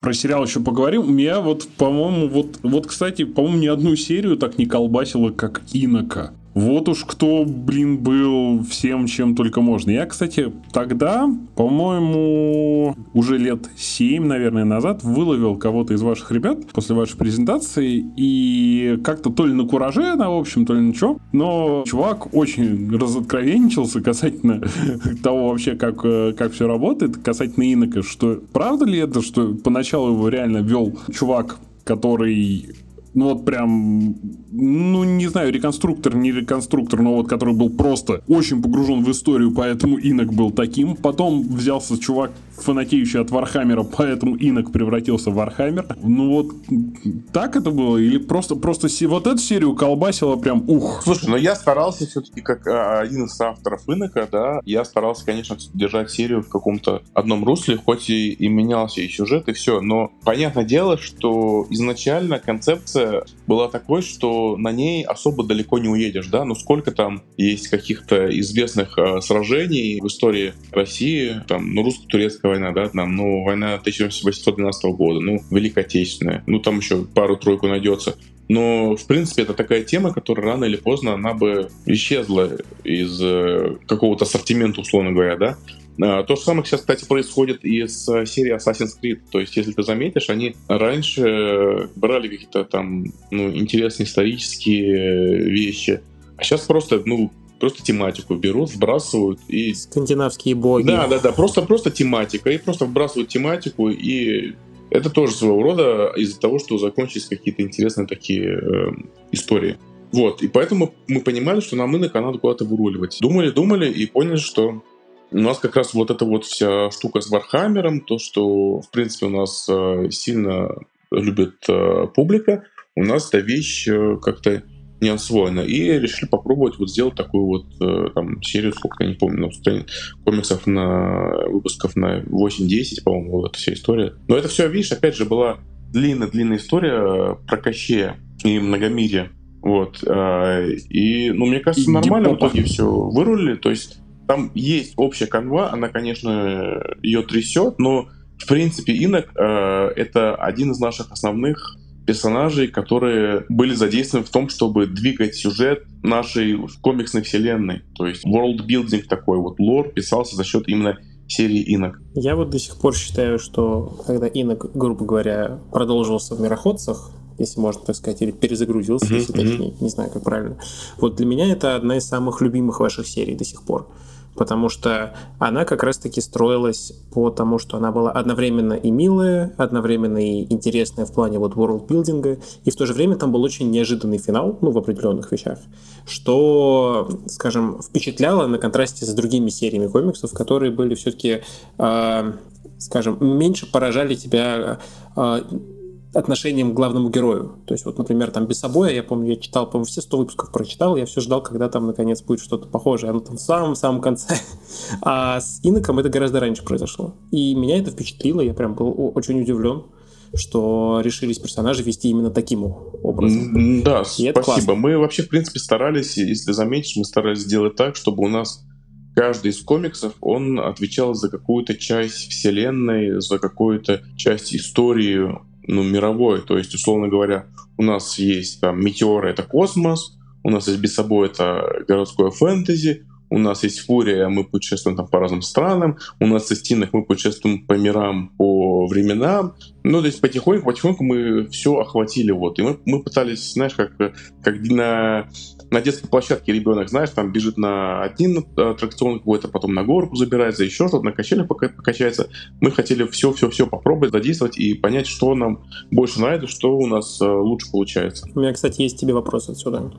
Про сериал еще поговорим. Меня вот, по-моему, вот, вот, кстати, по-моему, ни одну серию так не колбасило, как Инока. Вот уж кто, блин, был всем, чем только можно. Я, кстати, тогда, по-моему, уже лет 7, наверное, назад выловил кого-то из ваших ребят после вашей презентации и как-то то ли на кураже, на общем, то ли на что, но чувак очень разоткровенничался касательно того вообще, как, э, как все работает, касательно инока, что правда ли это, что поначалу его реально вел чувак, который ну вот прям, ну не знаю, реконструктор, не реконструктор, но вот который был просто очень погружен в историю, поэтому инок был таким. Потом взялся чувак, фанатеющий от Вархаммера, поэтому инок превратился в Warhammer. Ну вот так это было? Или просто, просто вот эту серию колбасило прям ух? Слушай, но я старался все-таки, как а, один из авторов инока, да, я старался, конечно, держать серию в каком-то одном русле, хоть и, и менялся и сюжет, и все, но понятное дело, что изначально концепция ситуация была такой, что на ней особо далеко не уедешь, да, ну сколько там есть каких-то известных э, сражений в истории России, там, ну, русско-турецкая война, да, там, ну, война 1812 года, ну, Великая Отечественная, ну, там еще пару-тройку найдется. Но, в принципе, это такая тема, которая рано или поздно, она бы исчезла из э, какого-то ассортимента, условно говоря, да. А, то же самое сейчас, кстати, происходит и с серией Assassin's Creed. То есть, если ты заметишь, они раньше брали какие-то там ну, интересные исторические вещи, а сейчас просто, ну, просто тематику берут, сбрасывают и... Скандинавские боги. Да, да, да, просто, просто тематика. И просто вбрасывают тематику, и это тоже своего рода из-за того, что закончились какие-то интересные такие э, истории. Вот, и поэтому мы понимали, что нам инок надо куда-то выруливать. Думали, думали и поняли, что у нас как раз вот эта вот вся штука с Вархаммером, то, что, в принципе, у нас э, сильно любит э, публика, у нас эта вещь э, как-то не освоена. И решили попробовать вот сделать такую вот там серию, сколько я не помню, ну, комиксов на выпусков на 8-10, по-моему, вот эта вся история. Но это все, видишь, опять же, была длинная-длинная история про Кощея и многомирие. Вот. И, ну, мне кажется, и нормально в итоге все вырулили. То есть там есть общая канва, она, конечно, ее трясет, но в принципе Инок э, это один из наших основных персонажей, которые были задействованы в том, чтобы двигать сюжет нашей комиксной вселенной. То есть world building такой вот лор писался за счет именно серии Инок. Я вот до сих пор считаю, что когда Инок, грубо говоря, продолжился в Мироходцах, если можно так сказать, или перезагрузился, mm-hmm. если точнее, не знаю, как правильно. Вот для меня это одна из самых любимых ваших серий до сих пор потому что она как раз-таки строилась по тому, что она была одновременно и милая, одновременно и интересная в плане вот world-билдинга, и в то же время там был очень неожиданный финал, ну, в определенных вещах, что, скажем, впечатляло на контрасте с другими сериями комиксов, которые были все-таки, э, скажем, меньше поражали тебя э, отношением к главному герою. То есть вот, например, там без собой, я помню, я читал, по-моему, все 100 выпусков прочитал, я все ждал, когда там наконец будет что-то похожее. Оно там в самом-самом конце. А с Иноком это гораздо раньше произошло. И меня это впечатлило, я прям был очень удивлен что решились персонажи вести именно таким образом. Да, И спасибо. Мы вообще, в принципе, старались, если заметишь, мы старались сделать так, чтобы у нас каждый из комиксов, он отвечал за какую-то часть вселенной, за какую-то часть истории ну, мировой. То есть, условно говоря, у нас есть там метеоры — это космос, у нас есть без собой это городское фэнтези, у нас есть Фурия, мы путешествуем там по разным странам, у нас есть Стинах, мы путешествуем по мирам, по временам. Ну, то есть потихоньку, потихоньку мы все охватили, вот. И мы, мы пытались, знаешь, как, как на, на детской площадке ребенок, знаешь, там бежит на один аттракцион какой-то, потом на горку забирается, еще что-то, на качелях покачается. Мы хотели все-все-все попробовать, задействовать и понять, что нам больше нравится, что у нас э, лучше получается. У меня, кстати, есть тебе вопрос отсюда.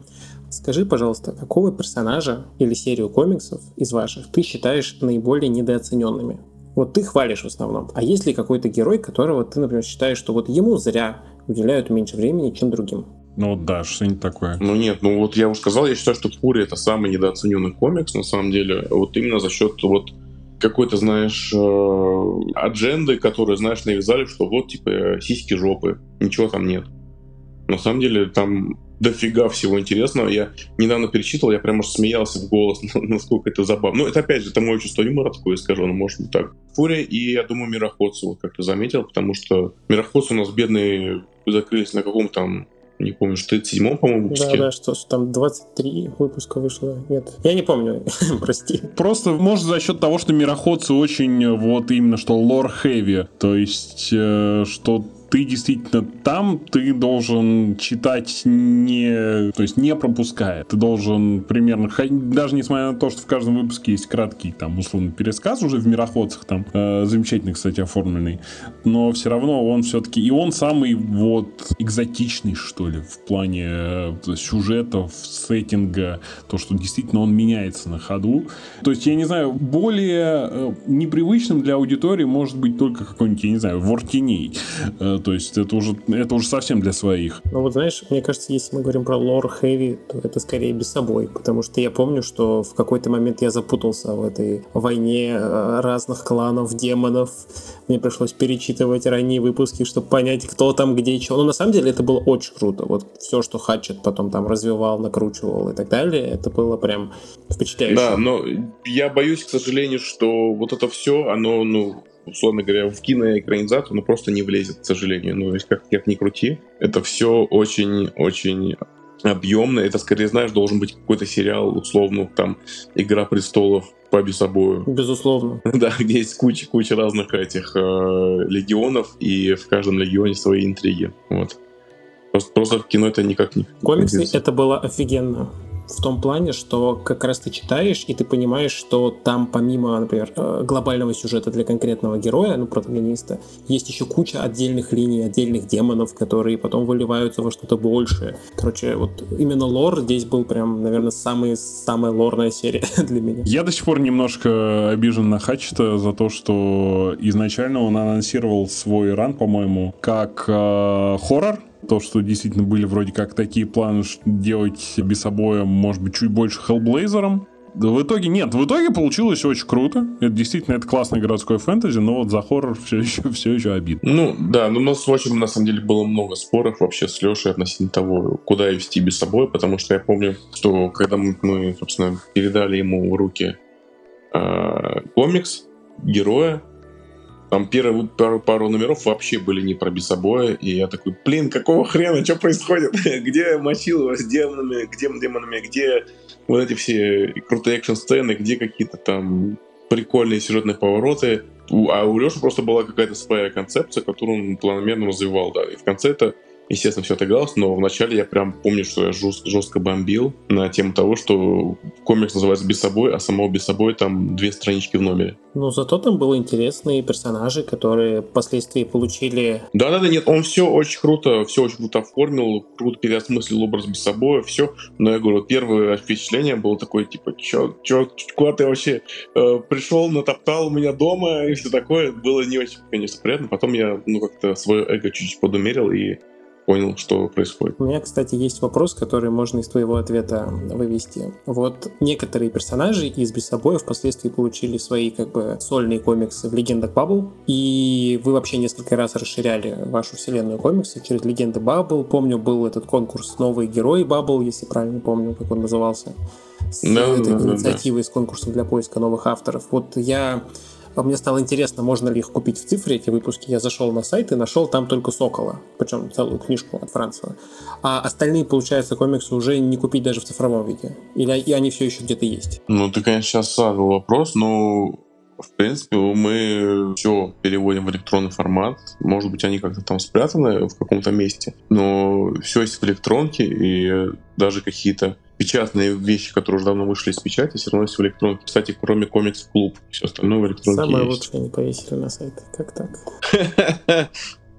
Скажи, пожалуйста, какого персонажа или серию комиксов из ваших ты считаешь наиболее недооцененными? Вот ты хвалишь в основном. А есть ли какой-то герой, которого ты, например, считаешь, что вот ему зря уделяют меньше времени, чем другим? Ну да, что-нибудь такое. Ну нет, ну вот я уже сказал, я считаю, что Фури это самый недооцененный комикс, на самом деле. Вот именно за счет вот какой-то, знаешь, э, адженды, которые, знаешь, навязали, что вот, типа, сиськи жопы, ничего там нет. На самом деле там дофига всего интересного. Я недавно перечитывал, я прям аж смеялся в голос, насколько это забавно. Ну, это опять же, это мое чувство юмора такое, скажу, но может быть так. Фурия и, я думаю, Мироходцы, вот как ты заметил, потому что Мироходцы у нас бедные закрылись на каком там не помню, что 37 по-моему, выпуске. Да, да, что, что там 23 выпуска вышло. Нет, я не помню, прости. Просто, может, за счет того, что мироходцы очень вот именно что лор хэви, то есть, э, что ты действительно там, ты должен читать не, то есть не пропуская. Ты должен примерно, даже несмотря на то, что в каждом выпуске есть краткий там условный пересказ уже в мироходцах там, э, замечательный, кстати, оформленный, но все равно он все-таки, и он самый вот экзотичный, что ли, в плане э, сюжетов, сеттинга, то, что действительно он меняется на ходу. То есть, я не знаю, более э, непривычным для аудитории может быть только какой-нибудь, я не знаю, Вортиней. Э, то есть это уже, это уже совсем для своих. Ну вот знаешь, мне кажется, если мы говорим про лор хэви, то это скорее без собой, потому что я помню, что в какой-то момент я запутался в этой войне э, разных кланов, демонов. Мне пришлось перечитывать ранние выпуски, чтобы понять, кто там, где и что. Но на самом деле это было очень круто. Вот все, что Хатчет потом там развивал, накручивал и так далее, это было прям впечатляюще. Да, но я боюсь, к сожалению, что вот это все, оно, ну, условно говоря, в киноэкранизацию, оно просто не влезет, к сожалению. Ну, как, как ни крути, это все очень-очень объемно. Это, скорее, знаешь, должен быть какой-то сериал, условно, там, «Игра престолов», по собою. Безусловно. Да, где есть куча, куча разных этих э, легионов, и в каждом легионе свои интриги. Вот. Просто, просто в кино это никак не... Комиксы — это было офигенно. В том плане, что как раз ты читаешь, и ты понимаешь, что там помимо, например, э, глобального сюжета для конкретного героя, ну, протагониста, есть еще куча отдельных линий, отдельных демонов, которые потом выливаются во что-то большее. Короче, вот именно лор здесь был прям, наверное, самый, самая лорная серия для меня. Я до сих пор немножко обижен на Хачета за то, что изначально он анонсировал свой ран, по-моему, как э, хоррор, то, что действительно были вроде как такие планы делать Бесобоя, может быть, чуть больше Хеллблейзером. В итоге нет, в итоге получилось очень круто. Это действительно это классное городское фэнтези, но вот за хоррор все еще, все еще обидно. Ну да, но у нас общем на самом деле было много споров вообще с Лешей относительно того, куда вести без собой, потому что я помню, что когда мы, мы собственно, передали ему в руки э, комикс героя, там первые пару, пару номеров вообще были не про бесобоя, и я такой, блин, какого хрена, что происходит? где Мочилова с демонами, где демонами, где вот эти все крутые экшн-сцены, где какие-то там прикольные сюжетные повороты. А у Леши просто была какая-то своя концепция, которую он планомерно развивал, да. И в конце это естественно, все отыгралось, но вначале я прям помню, что я жестко, жестко бомбил на тему того, что комикс называется «Без собой», а самого «Без собой» там две странички в номере. Ну, зато там были интересные персонажи, которые впоследствии получили... Да-да-да, нет, он все очень круто, все очень круто оформил, круто переосмыслил образ «Без собой», все, но я говорю, первое впечатление было такое, типа, чё, чё, куда ты вообще э, пришел, натоптал у меня дома и все такое, было не очень, конечно, приятно, потом я, ну, как-то свое эго чуть-чуть подумерил и понял, что происходит. У меня, кстати, есть вопрос, который можно из твоего ответа вывести. Вот некоторые персонажи из Бессобоя впоследствии получили свои как бы сольные комиксы в Легендах Баббл, и вы вообще несколько раз расширяли вашу вселенную комиксов через Легенды Баббл. Помню, был этот конкурс «Новые герои Баббл», если правильно помню, как он назывался, с да, этой да, инициативой, да. с конкурсом для поиска новых авторов. Вот я мне стало интересно, можно ли их купить в цифре, эти выпуски. Я зашел на сайт и нашел там только Сокола, причем целую книжку от Францева. А остальные, получается, комиксы уже не купить даже в цифровом виде. Или и они все еще где-то есть? Ну, ты, конечно, сейчас задал вопрос, но в принципе, мы все переводим в электронный формат. Может быть, они как-то там спрятаны в каком-то месте, но все есть в электронке, и даже какие-то печатные вещи, которые уже давно вышли из печати, все равно есть в электронке. Кстати, кроме комикс-клуб, все остальное в электронке Самое есть. лучшее не повесили на сайт. Как так?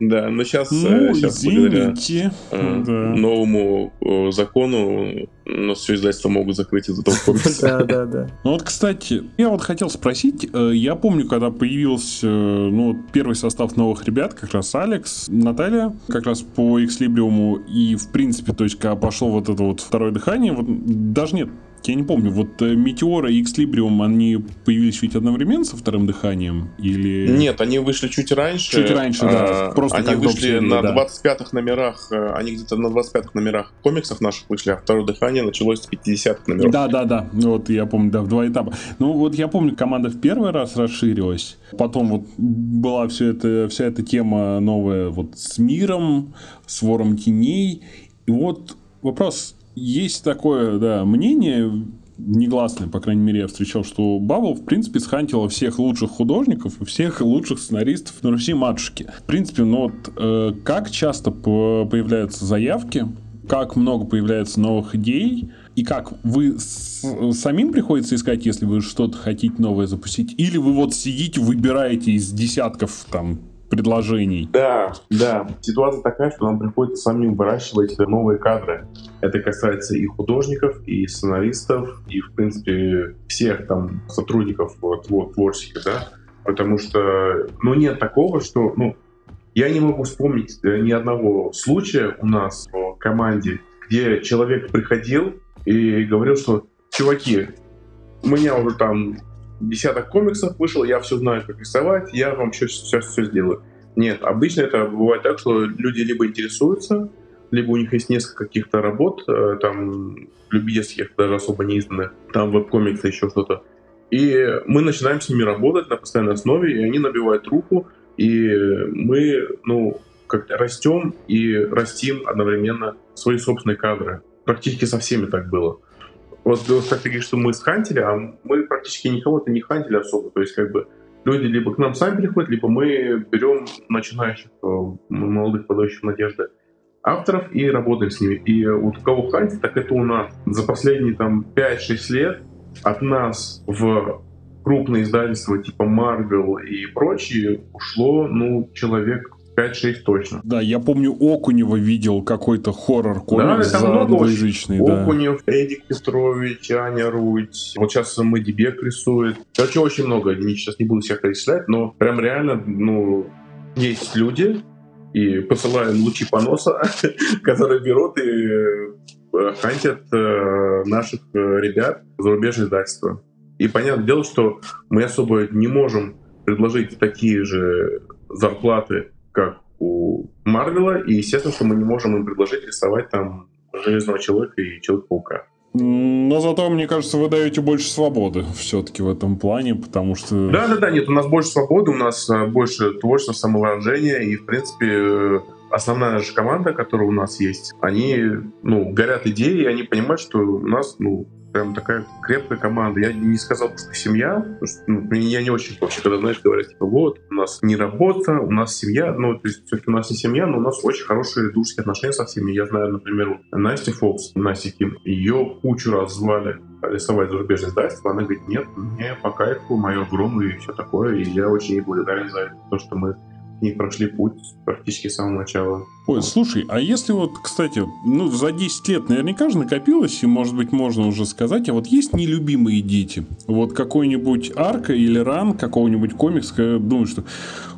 Да, но сейчас, ну, сейчас извините. благодаря да. новому э, закону но все издательства могут закрыть из-за того комикса. Да, да, да. Ну вот, кстати, я вот хотел спросить, э, я помню, когда появился э, ну, первый состав новых ребят, как раз Алекс, Наталья, как раз по Экслибриуму, и в принципе, то есть, когда пошло вот это вот второе дыхание, вот даже нет, я не помню, вот э, Метеора и Экслибриум, они появились ведь одновременно со вторым дыханием? Или... Нет, они вышли чуть раньше. Чуть раньше, да. А, Просто они вышли на да. 25-х номерах, э, они где-то на 25-х номерах комиксов наших вышли, а второе дыхание началось с 50-х номеров. Да, да, да. Вот я помню, да, в два этапа. Ну вот я помню, команда в первый раз расширилась. Потом вот была все это, вся эта тема новая вот с миром, с вором теней. И вот вопрос, есть такое, да, мнение, негласное, по крайней мере, я встречал, что Бабл, в принципе, схантила всех лучших художников и всех лучших сценаристов на Руси матушки. В принципе, ну вот, э, как часто появляются заявки, как много появляется новых идей, и как вы с, самим приходится искать, если вы что-то хотите новое запустить, или вы вот сидите, выбираете из десятков там предложений. Да, да. Ситуация такая, что нам приходится самим выращивать новые кадры. Это касается и художников, и сценаристов, и, в принципе, всех там сотрудников вот, творческих, да. Потому что, ну, нет такого, что, ну, я не могу вспомнить э, ни одного случая у нас в команде, где человек приходил и говорил, что, чуваки, у меня уже там десяток комиксов вышел, я все знаю, как рисовать, я вам все, все, все сделаю. Нет, обычно это бывает так, что люди либо интересуются, либо у них есть несколько каких-то работ, э, там, любительских, даже особо не изданных, там веб-комиксы, еще что-то. И мы начинаем с ними работать на постоянной основе, и они набивают руку, и мы, ну, как растем и растим одновременно свои собственные кадры. Практически со всеми так было. Вот, как ты говоришь, что мы схантили, а мы практически никого-то не хантили особо. То есть, как бы, люди либо к нам сами приходят, либо мы берем начинающих, э, молодых, подающих надежды, авторов и работаем с ними. И вот кого хантит, так это у нас за последние там 5-6 лет от нас в крупные издательства типа Marvel и прочие ушло, ну, человек 5-6 точно. Да, я помню, Окунева видел какой-то хоррор-комикс да, за англоязычный. Да. Окунев, Эдик Петрович, Аня Руть. Вот сейчас Мэдди Бек рисует. Короче, очень много. Я сейчас не буду всех перечислять, но прям реально, ну, есть люди, и посылаем лучи поноса, которые берут и э, хантят э, наших э, ребят зарубежные издательства. И понятное дело, что мы особо не можем предложить такие же зарплаты, как у Марвела, и естественно, что мы не можем им предложить рисовать там Железного Человека и Человека-паука. Но зато, мне кажется, вы даете больше свободы все-таки в этом плане, потому что... Да-да-да, нет, у нас больше свободы, у нас э, больше творчества, самовыражения, и, в принципе, э, основная наша команда, которая у нас есть, они, ну, горят идеей, и они понимают, что у нас, ну, прям такая крепкая команда. Я не сказал, что семья, что, ну, я не очень вообще, когда, знаешь, говорят, типа, вот, у нас не работа, у нас семья, ну, то есть все-таки у нас не семья, но у нас очень хорошие дружеские отношения со всеми. Я знаю, например, Настя Фокс, Настя Ким, ее кучу раз звали рисовать зарубежное издательство, она говорит, нет, мне по кайфу, мое огромное и все такое, и я очень ей благодарен за то, что мы не прошли путь практически с самого начала. Ой, слушай, а если вот, кстати, ну, за 10 лет наверняка же накопилось, и, может быть, можно уже сказать, а вот есть нелюбимые дети? Вот какой-нибудь арка или ран какого-нибудь комикса, думаю, что,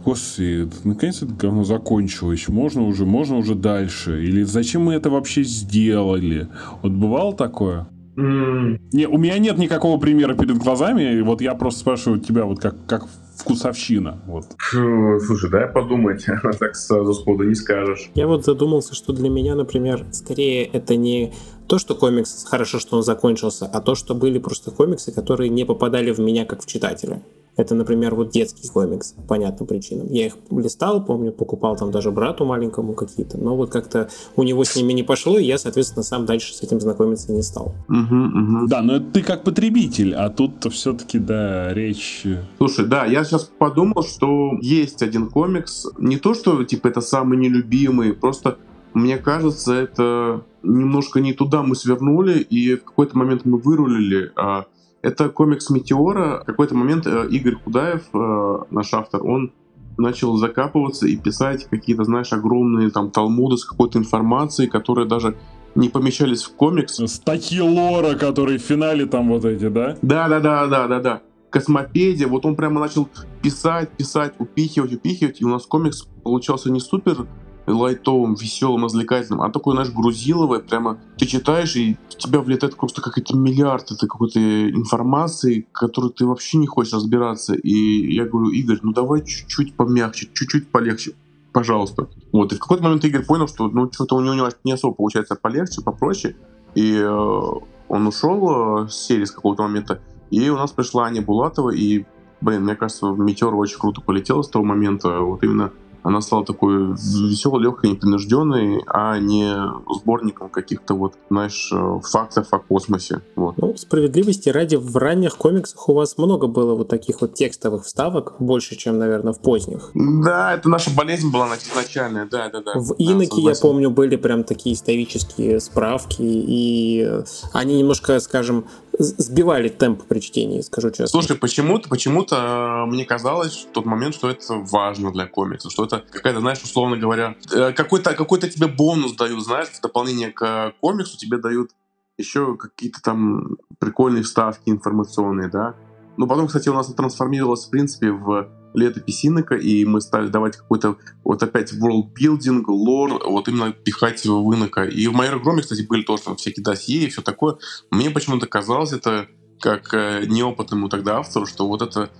господи, наконец это говно закончилось, можно уже, можно уже дальше, или зачем мы это вообще сделали? Вот бывало такое? Не, у меня нет никакого примера перед глазами, и вот я просто спрашиваю тебя, вот как, как вкусовщина. Вот. Фу, слушай, дай подумать, так сразу сходу не скажешь. Я вот задумался, что для меня, например, скорее это не то, что комикс хорошо, что он закончился, а то, что были просто комиксы, которые не попадали в меня как в читателя. Это, например, вот детский комикс, по понятным причинам. Я их листал, помню, покупал там даже брату маленькому какие-то, но вот как-то у него с ними не пошло, и я, соответственно, сам дальше с этим знакомиться не стал. Угу, угу. Да, но это ты как потребитель, а тут все-таки, да, речь... Слушай, да, я сейчас подумал, что есть один комикс, не то, что, типа, это самый нелюбимый, просто мне кажется, это немножко не туда мы свернули, и в какой-то момент мы вырулили. А это комикс «Метеора». В какой-то момент э, Игорь Худаев, э, наш автор, он начал закапываться и писать какие-то, знаешь, огромные там талмуды с какой-то информацией, которые даже не помещались в комикс. Статьи лора, которые в финале там вот эти, да? Да, да, да, да, да, да. Космопедия, вот он прямо начал писать, писать, упихивать, упихивать, и у нас комикс получался не супер лайтовым, веселым, развлекательным, а такой, знаешь, грузиловое, прямо ты читаешь, и в тебя влетает просто какой-то миллиард этой какой-то информации, которую ты вообще не хочешь разбираться. И я говорю, Игорь, ну давай чуть-чуть помягче, чуть-чуть полегче, пожалуйста. Вот, и в какой-то момент Игорь понял, что ну что-то у него не особо получается полегче, попроще, и э, он ушел э, с серии с какого-то момента, и у нас пришла Аня Булатова, и, блин, мне кажется, Метеор очень круто полетел с того момента, вот именно она стала такой веселой, легкой, непринужденной, а не сборником каких-то вот, знаешь, э, фактов о космосе. Вот. Ну, справедливости ради, в ранних комиксах у вас много было вот таких вот текстовых вставок, больше, чем, наверное, в поздних. Да, это наша болезнь была изначальная, да, да, да. В Иноке, да, я помню, были прям такие исторические справки, и они немножко, скажем, сбивали темп при чтении, скажу честно. Слушай, почему-то, почему-то мне казалось в тот момент, что это важно для комикса, что это какая-то, знаешь, условно говоря, э, какой-то какой тебе бонус дают, знаешь, в дополнение к комиксу тебе дают еще какие-то там прикольные вставки информационные, да. Ну, потом, кстати, у нас это трансформировалось, в принципе, в летопись Инока, и мы стали давать какой-то вот опять world building, лор, вот именно пихать в Инока. И в моей игроме, кстати, были тоже там всякие досье и все такое. Мне почему-то казалось это как э, неопытному тогда автору, что вот это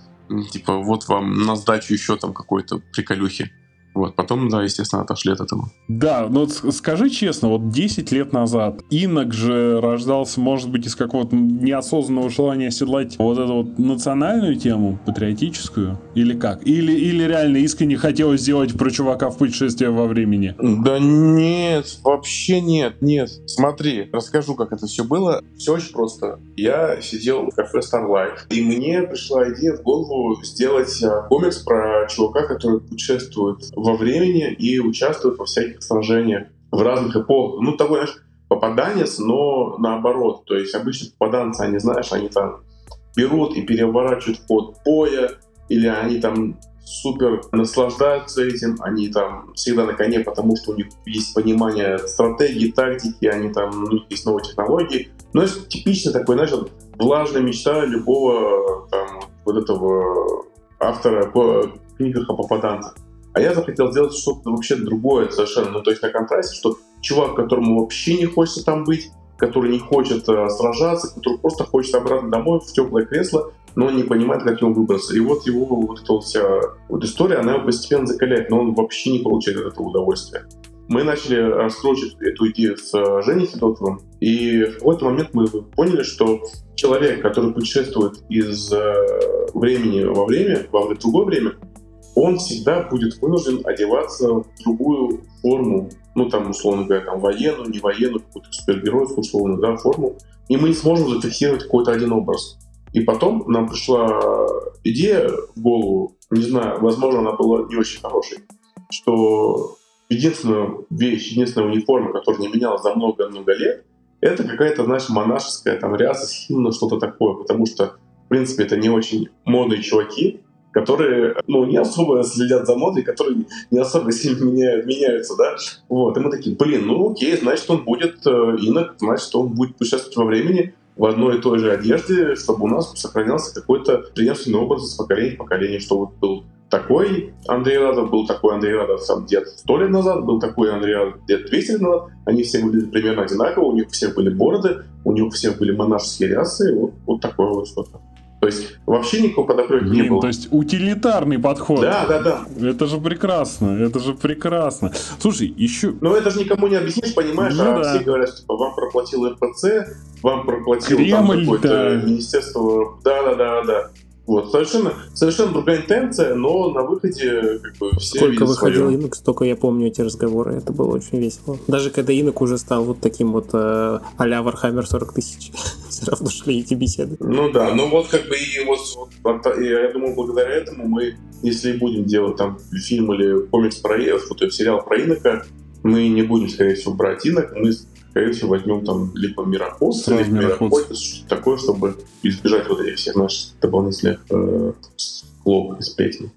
типа вот вам на сдачу еще там какой-то приколюхи. Вот, потом, да, естественно, отошли от этого. Да, но скажи честно, вот 10 лет назад Инок же рождался, может быть, из какого-то неосознанного желания оседлать вот эту вот национальную тему, патриотическую, или как? Или, или реально искренне хотелось сделать про чувака в путешествии во времени? Да нет, вообще нет, нет. Смотри, расскажу, как это все было. Все очень просто. Я сидел в кафе Starlight, и мне пришла идея в голову сделать а, комикс про чувака, который путешествует в во времени и участвуют во всяких сражениях в разных эпохах. Ну, такой, знаешь, попаданец, но наоборот. То есть обычно попаданцы, они, знаешь, они там берут и переворачивают ход боя, или они там супер наслаждаются этим, они там всегда на коне, потому что у них есть понимание стратегии, тактики, они там, ну, есть новые технологии. Но это типичный такой, знаешь, влажная мечта любого там вот этого автора по книгах о попаданцах. А я захотел сделать что-то вообще другое совершенно. Ну, то есть на контрасте, что чувак, которому вообще не хочется там быть, который не хочет э, сражаться, который просто хочет обратно домой в теплое кресло, но не понимает, как ему выбраться. И вот его вот эта вся вот история, она его постепенно закаляет, но он вообще не получает от этого удовольствия. Мы начали раскручивать эту идею с э, Женей Федотовым, и в какой-то момент мы поняли, что человек, который путешествует из э, времени во время, во другое время, он всегда будет вынужден одеваться в другую форму, ну, там, условно говоря, там, военную, не военную, какую-то супергеройскую, условно, да, форму, и мы не сможем зафиксировать какой-то один образ. И потом нам пришла идея в голову, не знаю, возможно, она была не очень хорошей, что единственная вещь, единственная униформа, которая не менялась за много-много лет, это какая-то, знаешь, монашеская там ряса, химна, что-то такое, потому что, в принципе, это не очень модные чуваки, которые, ну, не особо следят за модой, которые не особо сильно меняют, меняются, да, вот, и мы такие, блин, ну, окей, значит, он будет э, инок, значит, он будет путешествовать во времени в одной и той же одежде, чтобы у нас сохранялся какой-то преемственный образ с поколения в поколение, что вот был такой Андрей Радов, был такой Андрей Радов сам дед сто лет назад, был такой Андрей Радов дед 200 лет назад, они все выглядели примерно одинаково, у них все были бороды, у них все были монашеские рясы, вот, вот такое вот что-то. То есть вообще никакого подоплеки не было. То есть утилитарный подход. Да, да, да. Это же прекрасно, это же прекрасно. Слушай, еще... Ну это же никому не объяснишь, понимаешь, ну, а да. все говорят, типа, вам проплатил РПЦ, вам проплатил Кремль, там какое-то да. министерство... Да, да, да, да. Вот, совершенно, совершенно другая интенция, но на выходе как бы все Сколько выходил свое. Инок, столько я помню эти разговоры, это было очень весело. Даже когда Инок уже стал вот таким вот э, а-ля Warhammer 40 тысяч, все равно шли эти беседы. Ну да, ну вот как бы и вот, вот я думаю, благодаря этому мы, если будем делать там фильм или комикс про вот, сериал про Инока, мы не будем, скорее всего, брать Инок, мы всего, возьмем там либо мироход, либо что такое, чтобы избежать вот этих всех наших дополнительных э, склок и сплетен.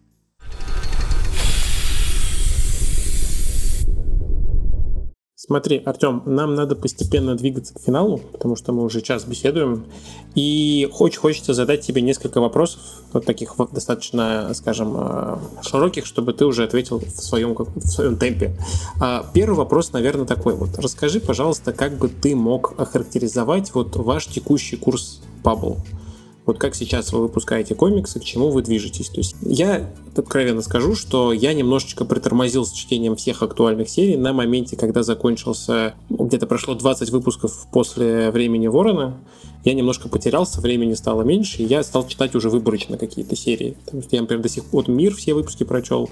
Смотри, Артем, нам надо постепенно двигаться к финалу, потому что мы уже час беседуем. И очень хочется задать тебе несколько вопросов, вот таких достаточно, скажем, э, широких, чтобы ты уже ответил в своем, в своем темпе. А, первый вопрос, наверное, такой вот. Расскажи, пожалуйста, как бы ты мог охарактеризовать вот ваш текущий курс Bubble? Вот как сейчас вы выпускаете комиксы, к чему вы движетесь. То есть я откровенно скажу, что я немножечко притормозил с чтением всех актуальных серий на моменте, когда закончился, где-то прошло 20 выпусков после времени Ворона, я немножко потерялся, времени стало меньше, и я стал читать уже выборочно какие-то серии. Я, например, до сих пор «Мир» все выпуски прочел,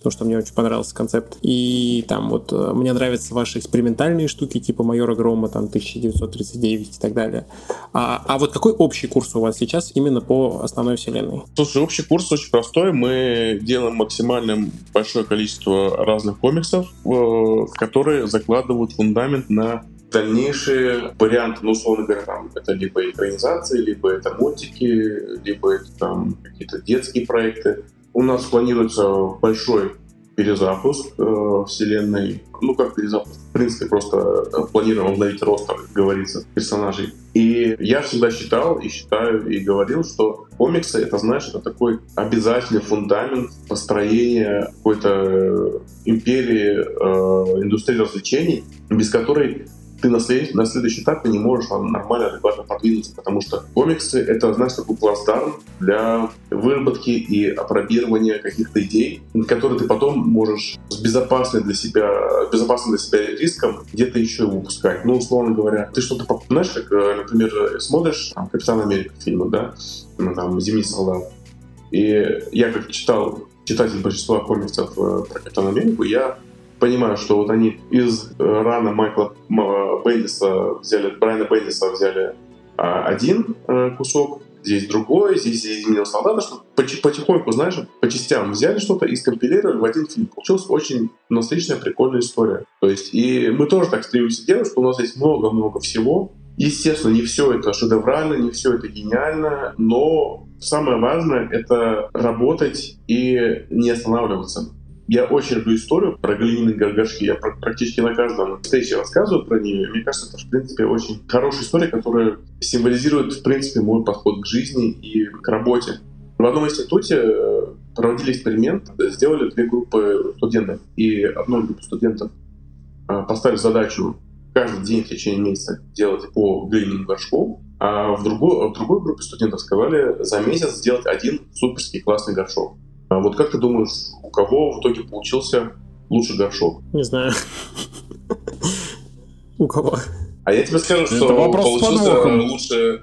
потому что мне очень понравился концепт. И там вот э, мне нравятся ваши экспериментальные штуки, типа «Майора Грома», там 1939 и так далее. А, а вот какой общий курс у вас сейчас именно по основной вселенной? Слушай, общий курс очень простой. Мы делаем максимально большое количество разных комиксов, э, которые закладывают фундамент на дальнейшие варианты, ну, условно говоря, там, это либо экранизации, либо это мультики, либо это там какие-то детские проекты. У нас планируется большой перезапуск э, вселенной. Ну, как перезапуск? В принципе, просто э, планируем обновить ростер, как говорится, персонажей. И я всегда считал и считаю и говорил, что комиксы, это, знаешь, это такой обязательный фундамент построения какой-то империи, э, индустрии развлечений, без которой ты на, след... на следующий этап ты не можешь нормально, адекватно продвинуться, потому что комиксы — это, знаешь, такой плацдарм для выработки и опробирования каких-то идей, которые ты потом можешь с безопасным для себя, безопасным для себя риском где-то еще выпускать. Ну, условно говоря, ты что-то, знаешь, как, э, например, смотришь там, «Капитан Америка» фильмы, да, ну, там, «Зимний солдат», и я как читал читатель большинства комиксов э, про Капитана Америку, я понимаю, что вот они из э, рана Майкла Бендиса взяли, Брайана Бендиса взяли а, один э, кусок, здесь другое, здесь изменил солдата, что потихоньку, знаешь, по частям взяли что-то и скомпилировали в один фильм. Получилась очень насыщенная, прикольная история. То есть, и мы тоже так стремимся делать, что у нас есть много-много всего. Естественно, не все это шедеврально, не все это гениально, но самое важное — это работать и не останавливаться. Я очень люблю историю про глиняные горшки. Я практически на каждом встрече рассказываю про нее. Мне кажется, это, в принципе, очень хорошая история, которая символизирует, в принципе, мой подход к жизни и к работе. В одном институте э, проводили эксперимент, сделали две группы студентов. И одной группе студентов э, поставили задачу каждый день в течение месяца делать по глиняным горшкам, а в другой, в другой группе студентов сказали за месяц сделать один суперский классный горшок. А вот как ты думаешь, у кого в итоге получился лучший горшок? Не знаю. У кого? А я тебе скажу, что получился лучше...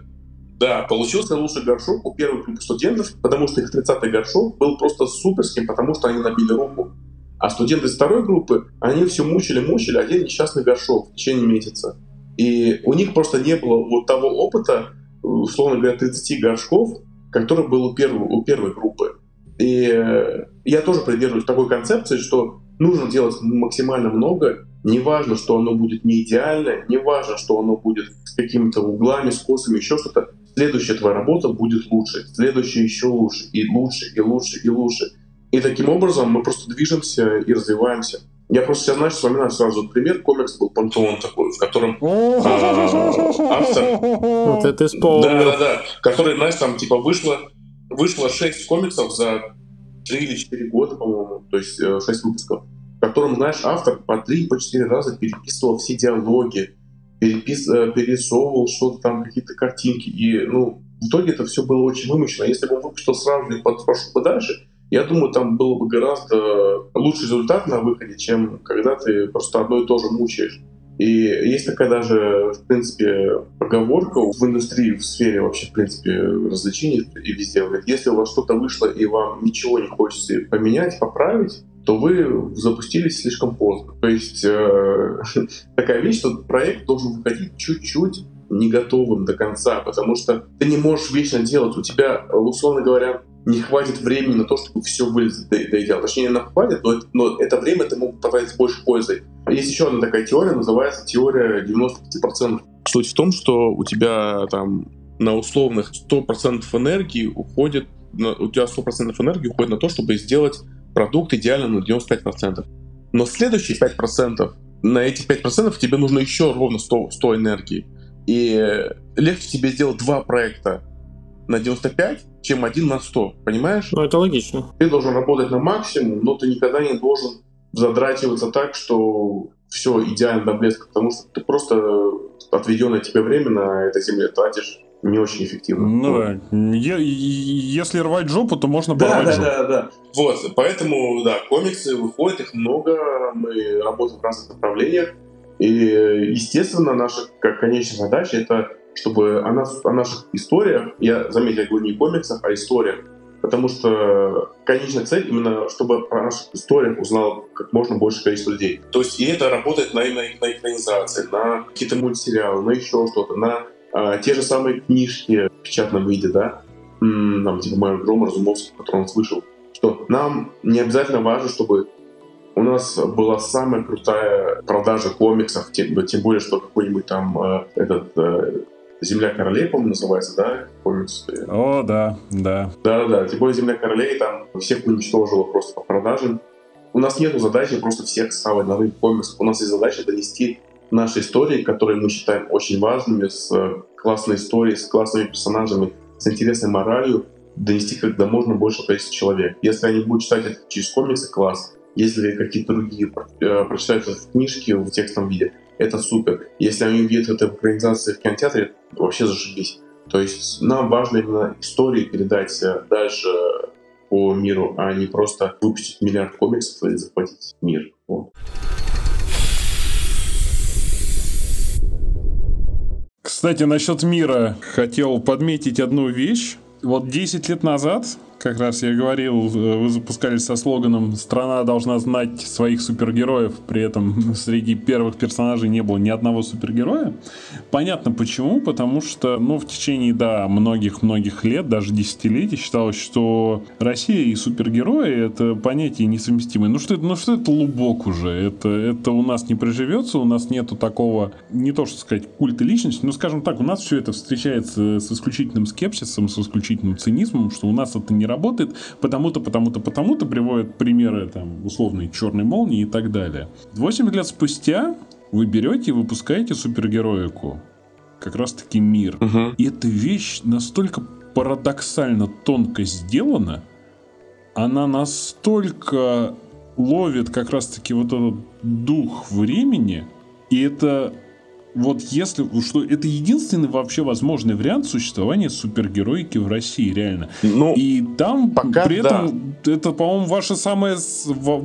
Да, получился лучший горшок у первой группы студентов, потому что их 30-й горшок был просто суперским, потому что они набили руку. А студенты второй группы, они все мучили-мучили один несчастный горшок в течение месяца. И у них просто не было вот того опыта, условно говоря, 30 горшков, который был у первой, у первой группы. И э, я тоже придерживаюсь такой концепции, что нужно делать максимально много. Не важно, что оно будет не идеально, не важно, что оно будет с какими-то углами, скосами, еще что-то. Следующая твоя работа будет лучше, следующая еще лучше, и лучше, и лучше, и лучше. И таким образом мы просто движемся и развиваемся. Я просто сейчас, знаешь, вспоминаю сразу пример. Комикс был «Пантеон» такой, в котором а, автор... Вот это исполнил. Да-да-да. Который, знаешь, там типа вышло вышло 6 комиксов за 3 или 4 года, по-моему, то есть 6 э, выпусков, в котором, знаешь, автор по 3-4 по раза переписывал все диалоги, перепис... Э, перерисовывал что-то там, какие-то картинки, и, ну, в итоге это все было очень вымучено. Если бы он выпустил сразу и пошел бы дальше, я думаю, там было бы гораздо лучший результат на выходе, чем когда ты просто одно и то же мучаешь. И есть такая даже, в принципе, поговорка в индустрии, в сфере вообще, в принципе, развлечений и везде. Говорит, если у вас что-то вышло и вам ничего не хочется поменять, поправить, то вы запустились слишком поздно. То есть э, такая вещь, что проект должен выходить чуть-чуть не готовым до конца, потому что ты не можешь вечно делать. У тебя, условно говоря, не хватит времени на то, чтобы все вылезать до, до идеала. Точнее, не хватит, но, но это время ты мог потратить с большей пользой. Есть еще одна такая теория, называется теория 95%. Суть в том, что у тебя там на условных 100% энергии уходит, на, у тебя 100% энергии уходит на то, чтобы сделать продукт идеально на 95%. Но следующие 5%, на эти 5% тебе нужно еще ровно 100, 100 энергии. И легче тебе сделать два проекта на 95, чем один на 100, понимаешь? Ну, это логично. Ты должен работать на максимум, но ты никогда не должен задрачиваться так, что все идеально до блеска, потому что ты просто отведенное тебе время на этой земле тратишь не очень эффективно. Ну да. Если рвать жопу, то можно да, порвать да, жопу. Да, да, да. Вот, поэтому, да, комиксы выходят, их много, мы работаем в разных направлениях. И, естественно, наша как конечная задача — это чтобы о, нас, о наших историях, я, заметил, я говорю не комиксах, а историях, потому что конечная цель именно, чтобы о наших историях узнало как можно больше количество людей. То есть и это работает на, на, на экранизации, на какие-то мультсериалы, на еще что-то, на а, те же самые книжки в печатном виде, да, м-м, там, типа «Майор Гром», Разумовский, который он слышал, что нам не обязательно важно, чтобы у нас была самая крутая продажа комиксов, тем, тем более, что какой-нибудь там э, этот э, Земля королей, по-моему, называется, да? Комикс. О, да, да. Да-да, тем более Земля королей там всех уничтожила просто по продажам. У нас нет задачи просто всех схавать на рынок комиксов. У нас есть задача донести наши истории, которые мы считаем очень важными, с э, классной историей, с классными персонажами, с интересной моралью, донести как до можно больше количества человек. Если они будут читать это через комиксы, класс. Если какие-то другие э, прочитают это в книжке в текстовом виде, это супер. Если они увидят это в экранизации в кинотеатре, вообще зашибись. То есть нам важно именно истории передать э, дальше по миру, а не просто выпустить миллиард комиксов и захватить мир. Вот. Кстати, насчет мира хотел подметить одну вещь. Вот 10 лет назад Как раз я говорил, вы запускались со слоганом «Страна должна знать своих супергероев», при этом среди первых персонажей не было ни одного супергероя. Понятно почему, потому что, ну, в течение, да, многих-многих лет, даже десятилетий считалось, что Россия и супергерои — это понятия несовместимые. Ну что это, ну что это лубок уже? Это, это у нас не приживется, у нас нету такого, не то что сказать, культа личности, но, скажем так, у нас все это встречается с исключительным скепсисом, с исключительным цинизмом, что у нас это не работает, потому-то, потому-то, потому-то приводят примеры, там, условной черной молнии и так далее. 8 лет спустя вы берете и выпускаете супергероику. Как раз-таки мир. Угу. И эта вещь настолько парадоксально тонко сделана, она настолько ловит как раз-таки вот этот дух времени, и это вот если, что это единственный вообще возможный вариант существования супергероики в России, реально. Ну, И там пока при этом это, по-моему, ваше самое,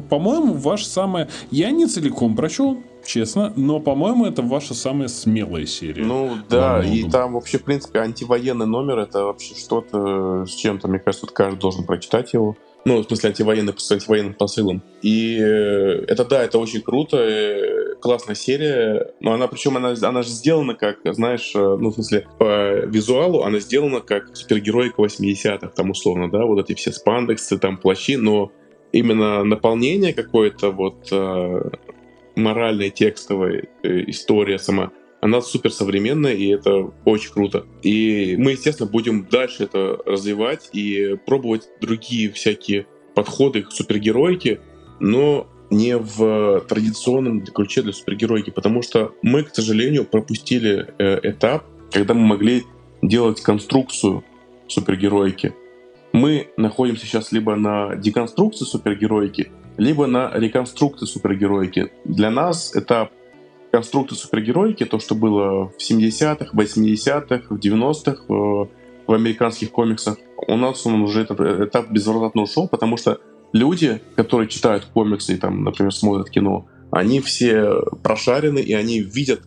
по-моему, ваше самое. Я не целиком прочел, честно, но, по-моему, это ваша самая смелая серия. Ну да, и там вообще, в принципе, антивоенный номер это вообще что-то с чем-то, мне кажется, вот каждый должен прочитать его. Ну, в смысле, антивоенный с антивоенным посылом. И э, это да, это очень круто, э, классная серия. Но она, причем, она, она же сделана как, знаешь, э, ну, в смысле, по визуалу она сделана как супергероика 80-х, там, условно, да, вот эти все спандексы, там, плащи, но именно наполнение какое-то вот э, моральной, текстовой э, история сама, она супер современная, и это очень круто. И мы, естественно, будем дальше это развивать и пробовать другие всякие подходы к супергероике, но не в традиционном ключе для супергероики, потому что мы, к сожалению, пропустили э, этап, когда мы могли делать конструкцию супергероики. Мы находимся сейчас либо на деконструкции супергероики, либо на реконструкции супергероики. Для нас этап конструкции супергероики, то, что было в 70-х, 80-х, в 90-х, э, в американских комиксах, у нас он уже этот этап безвозвратно ушел, потому что люди, которые читают комиксы и там, например, смотрят кино, они все прошарены, и они видят,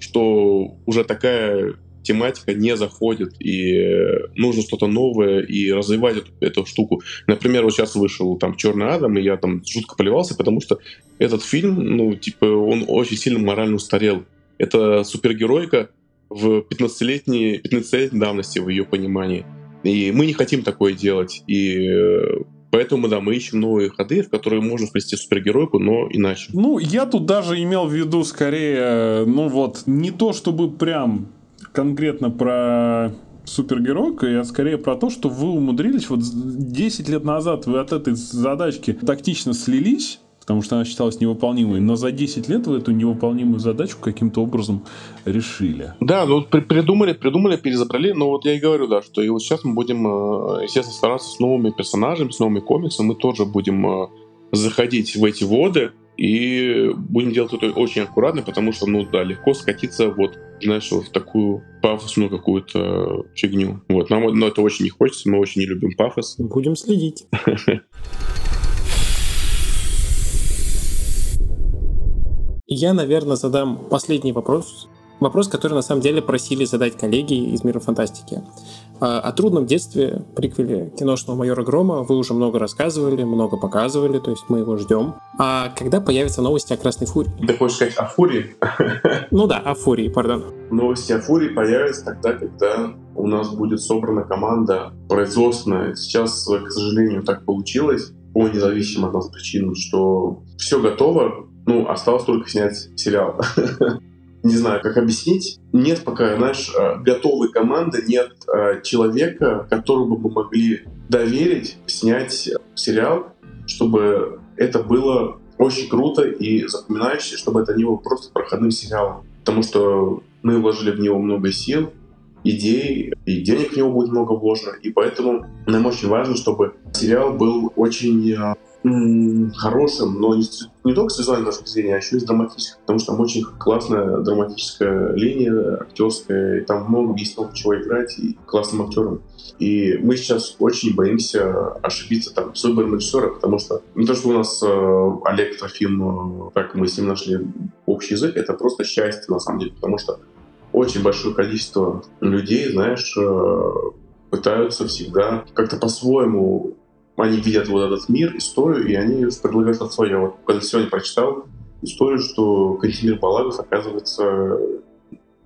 что уже такая тематика не заходит, и э, нужно что-то новое, и развивать эту, эту штуку. Например, вот сейчас вышел там «Черный Адам», и я там жутко поливался, потому что этот фильм, ну, типа, он очень сильно морально устарел. Это супергеройка в 15-летней, 15 давности, в ее понимании. И мы не хотим такое делать. И э, поэтому, да, мы ищем новые ходы, в которые можно вплести супергеройку, но иначе. Ну, я тут даже имел в виду скорее, э, ну вот, не то чтобы прям конкретно про супергеройку, я скорее про то, что вы умудрились, вот 10 лет назад вы от этой задачки тактично слились, потому что она считалась невыполнимой, но за 10 лет вы эту невыполнимую задачку каким-то образом решили. Да, ну при- придумали, придумали, перезабрали, но вот я и говорю, да, что и вот сейчас мы будем, э, естественно, стараться с новыми персонажами, с новыми комиксами, мы тоже будем э, заходить в эти воды и будем делать это очень аккуратно, потому что, ну да, легко скатиться вот, знаешь, вот в такую пафосную какую-то фигню. Вот, нам но это очень не хочется, мы очень не любим пафос. Будем следить. Я, наверное, задам последний вопрос. Вопрос, который на самом деле просили задать коллеги из мира фантастики. А, О трудном детстве, приквеле киношного майора Грома вы уже много рассказывали, много показывали, то есть мы его ждем. А когда появятся новости о Красной Фурии? Ты хочешь сказать о Фурии? Ну да, о Фурии, пардон. Новости о Фурии появятся тогда, когда у нас будет собрана команда производственная. Сейчас, к сожалению, так получилось по независимым от нас причинам, что все готово, ну, осталось только снять сериал. Не знаю, как объяснить. Нет пока, знаешь, э, готовой команды, нет э, человека, которому бы мы могли доверить снять сериал, чтобы это было очень круто и запоминающееся, чтобы это не было просто проходным сериалом. Потому что мы вложили в него много сил, идей, и денег в него будет много вложено. И поэтому нам очень важно, чтобы сериал был очень э, хорошим, но не, только с визуальной точки зрения, а еще и с драматической, потому что там очень классная драматическая линия, актерская, и там много есть много чего играть, и классным актером. И мы сейчас очень боимся ошибиться там с выбором режиссера, потому что не то, что у нас э, Олег Трофим, э, как мы с ним нашли общий язык, это просто счастье на самом деле, потому что очень большое количество людей, знаешь, э, пытаются всегда как-то по-своему они видят вот этот мир, историю, и они предлагают что-то свое. Вот когда сегодня прочитал историю, что Кантемир Балагов, оказывается,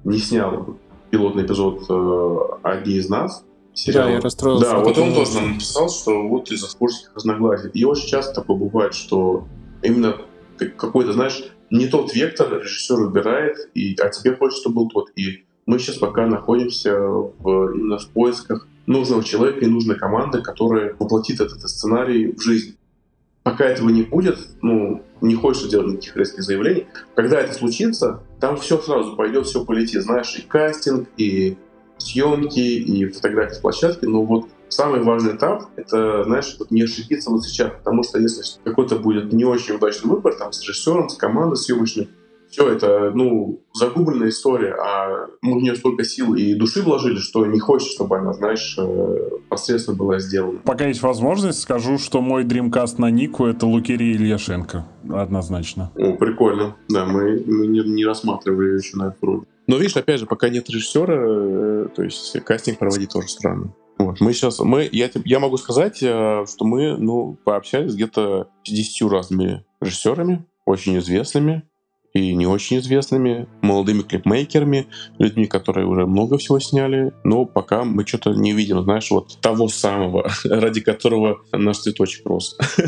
не снял пилотный эпизод э, «Одни из нас», сериал. Да, я расстроился. Да, вот он тоже нам написал, что вот из-за спорских разногласий. И очень часто такое бывает, что именно какой-то, знаешь, не тот вектор режиссер выбирает, и, а тебе хочется, чтобы был тот. И мы сейчас пока находимся в, именно в поисках нужного человека и нужной команды, которая воплотит этот сценарий в жизнь. Пока этого не будет, ну, не хочется делать никаких резких заявлений. Когда это случится, там все сразу пойдет, все полетит. Знаешь, и кастинг, и съемки, и фотографии с площадки. Но вот самый важный этап — это, знаешь, вот не ошибиться вот сейчас. Потому что если какой-то будет не очень удачный выбор, там, с режиссером, с командой съемочной, все это, ну, загубленная история, а мы в нее столько сил и души вложили, что не хочется, чтобы она, знаешь, э, посредственно была сделана. Пока есть возможность, скажу, что мой дримкаст на Нику — это Лукерия Ильяшенко, однозначно. О, прикольно. Да, мы, мы не, не рассматривали еще на эту роль. Но видишь, опять же, пока нет режиссера, э, то есть кастинг проводить тоже странно. Вот. Мы сейчас, мы, я, я могу сказать, э, что мы, ну, пообщались где-то с 10 разными режиссерами, очень известными, и не очень известными, молодыми клипмейкерами, людьми, которые уже много всего сняли, но пока мы что-то не видим, знаешь, вот того самого, ради которого наш цветочек рос.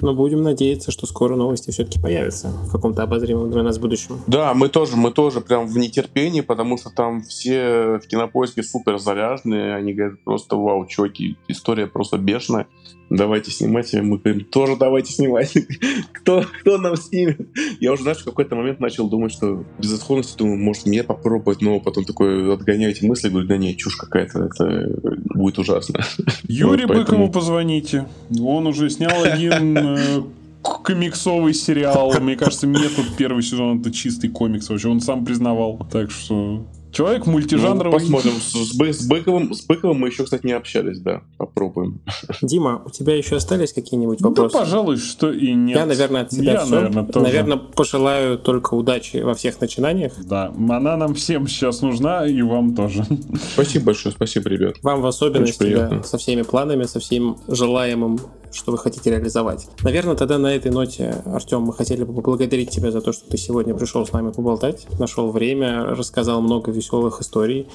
Но будем надеяться, что скоро новости все-таки появятся в каком-то обозримом для нас будущем. Да, мы тоже, мы тоже прям в нетерпении, потому что там все в кинопоиске супер заряженные, они говорят просто вау, чуваки, история просто бешеная давайте снимать, и мы говорим, тоже давайте снимать. кто, кто нам снимет? Я уже, знаешь, в какой-то момент начал думать, что безысходности, думаю, может, мне попробовать, но потом такой отгоняю эти мысли, говорю, да не, чушь какая-то, это будет ужасно. Юрий вот, поэтому... Быкову позвоните. Он уже снял один э, комиксовый сериал. Мне кажется, метод первый сезон это чистый комикс вообще. Он сам признавал. Так что Человек мультижанровый. Ну, посмотрим. С, с, Быковым, с Быковым мы еще, кстати, не общались, да. Попробуем. Дима, у тебя еще остались какие-нибудь вопросы? Да, пожалуй, что и нет. Я, наверное, от тебя Я, все. Наверное, тоже. наверное, пожелаю только удачи во всех начинаниях. Да, она нам всем сейчас нужна, и вам тоже. Спасибо большое, спасибо, ребят. Вам в особенности, да, со всеми планами, со всем желаемым что вы хотите реализовать. Наверное, тогда на этой ноте, Артем, мы хотели бы поблагодарить тебя за то, что ты сегодня пришел с нами поболтать, нашел время, рассказал много веселых историй.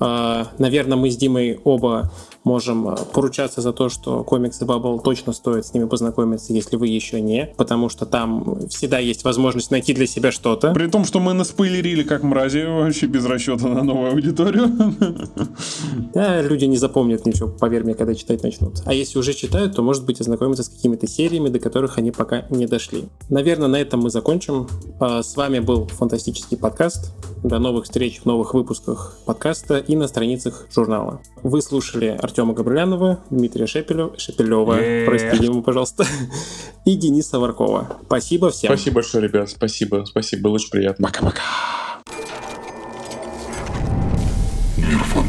А, наверное, мы с Димой оба можем поручаться за то, что комиксы Bubble точно стоит с ними познакомиться, если вы еще не, потому что там всегда есть возможность найти для себя что-то. При том, что мы наспойлерили как мрази вообще без расчета на новую аудиторию. Да, люди не запомнят ничего, поверь мне, когда читать начнут. А если уже читают, то, может быть, ознакомиться с какими-то сериями, до которых они пока не дошли. Наверное, на этом мы закончим. А, с вами был фантастический подкаст. До новых встреч в новых выпусках подкаста и на страницах журнала. Вы слушали Артема Габрилянова, Дмитрия Шепелева, Шепелева, прости ему, пожалуйста, и Дениса Варкова. Спасибо всем. Спасибо большое, ребят, спасибо, спасибо, было очень приятно. Пока-пока. Мир.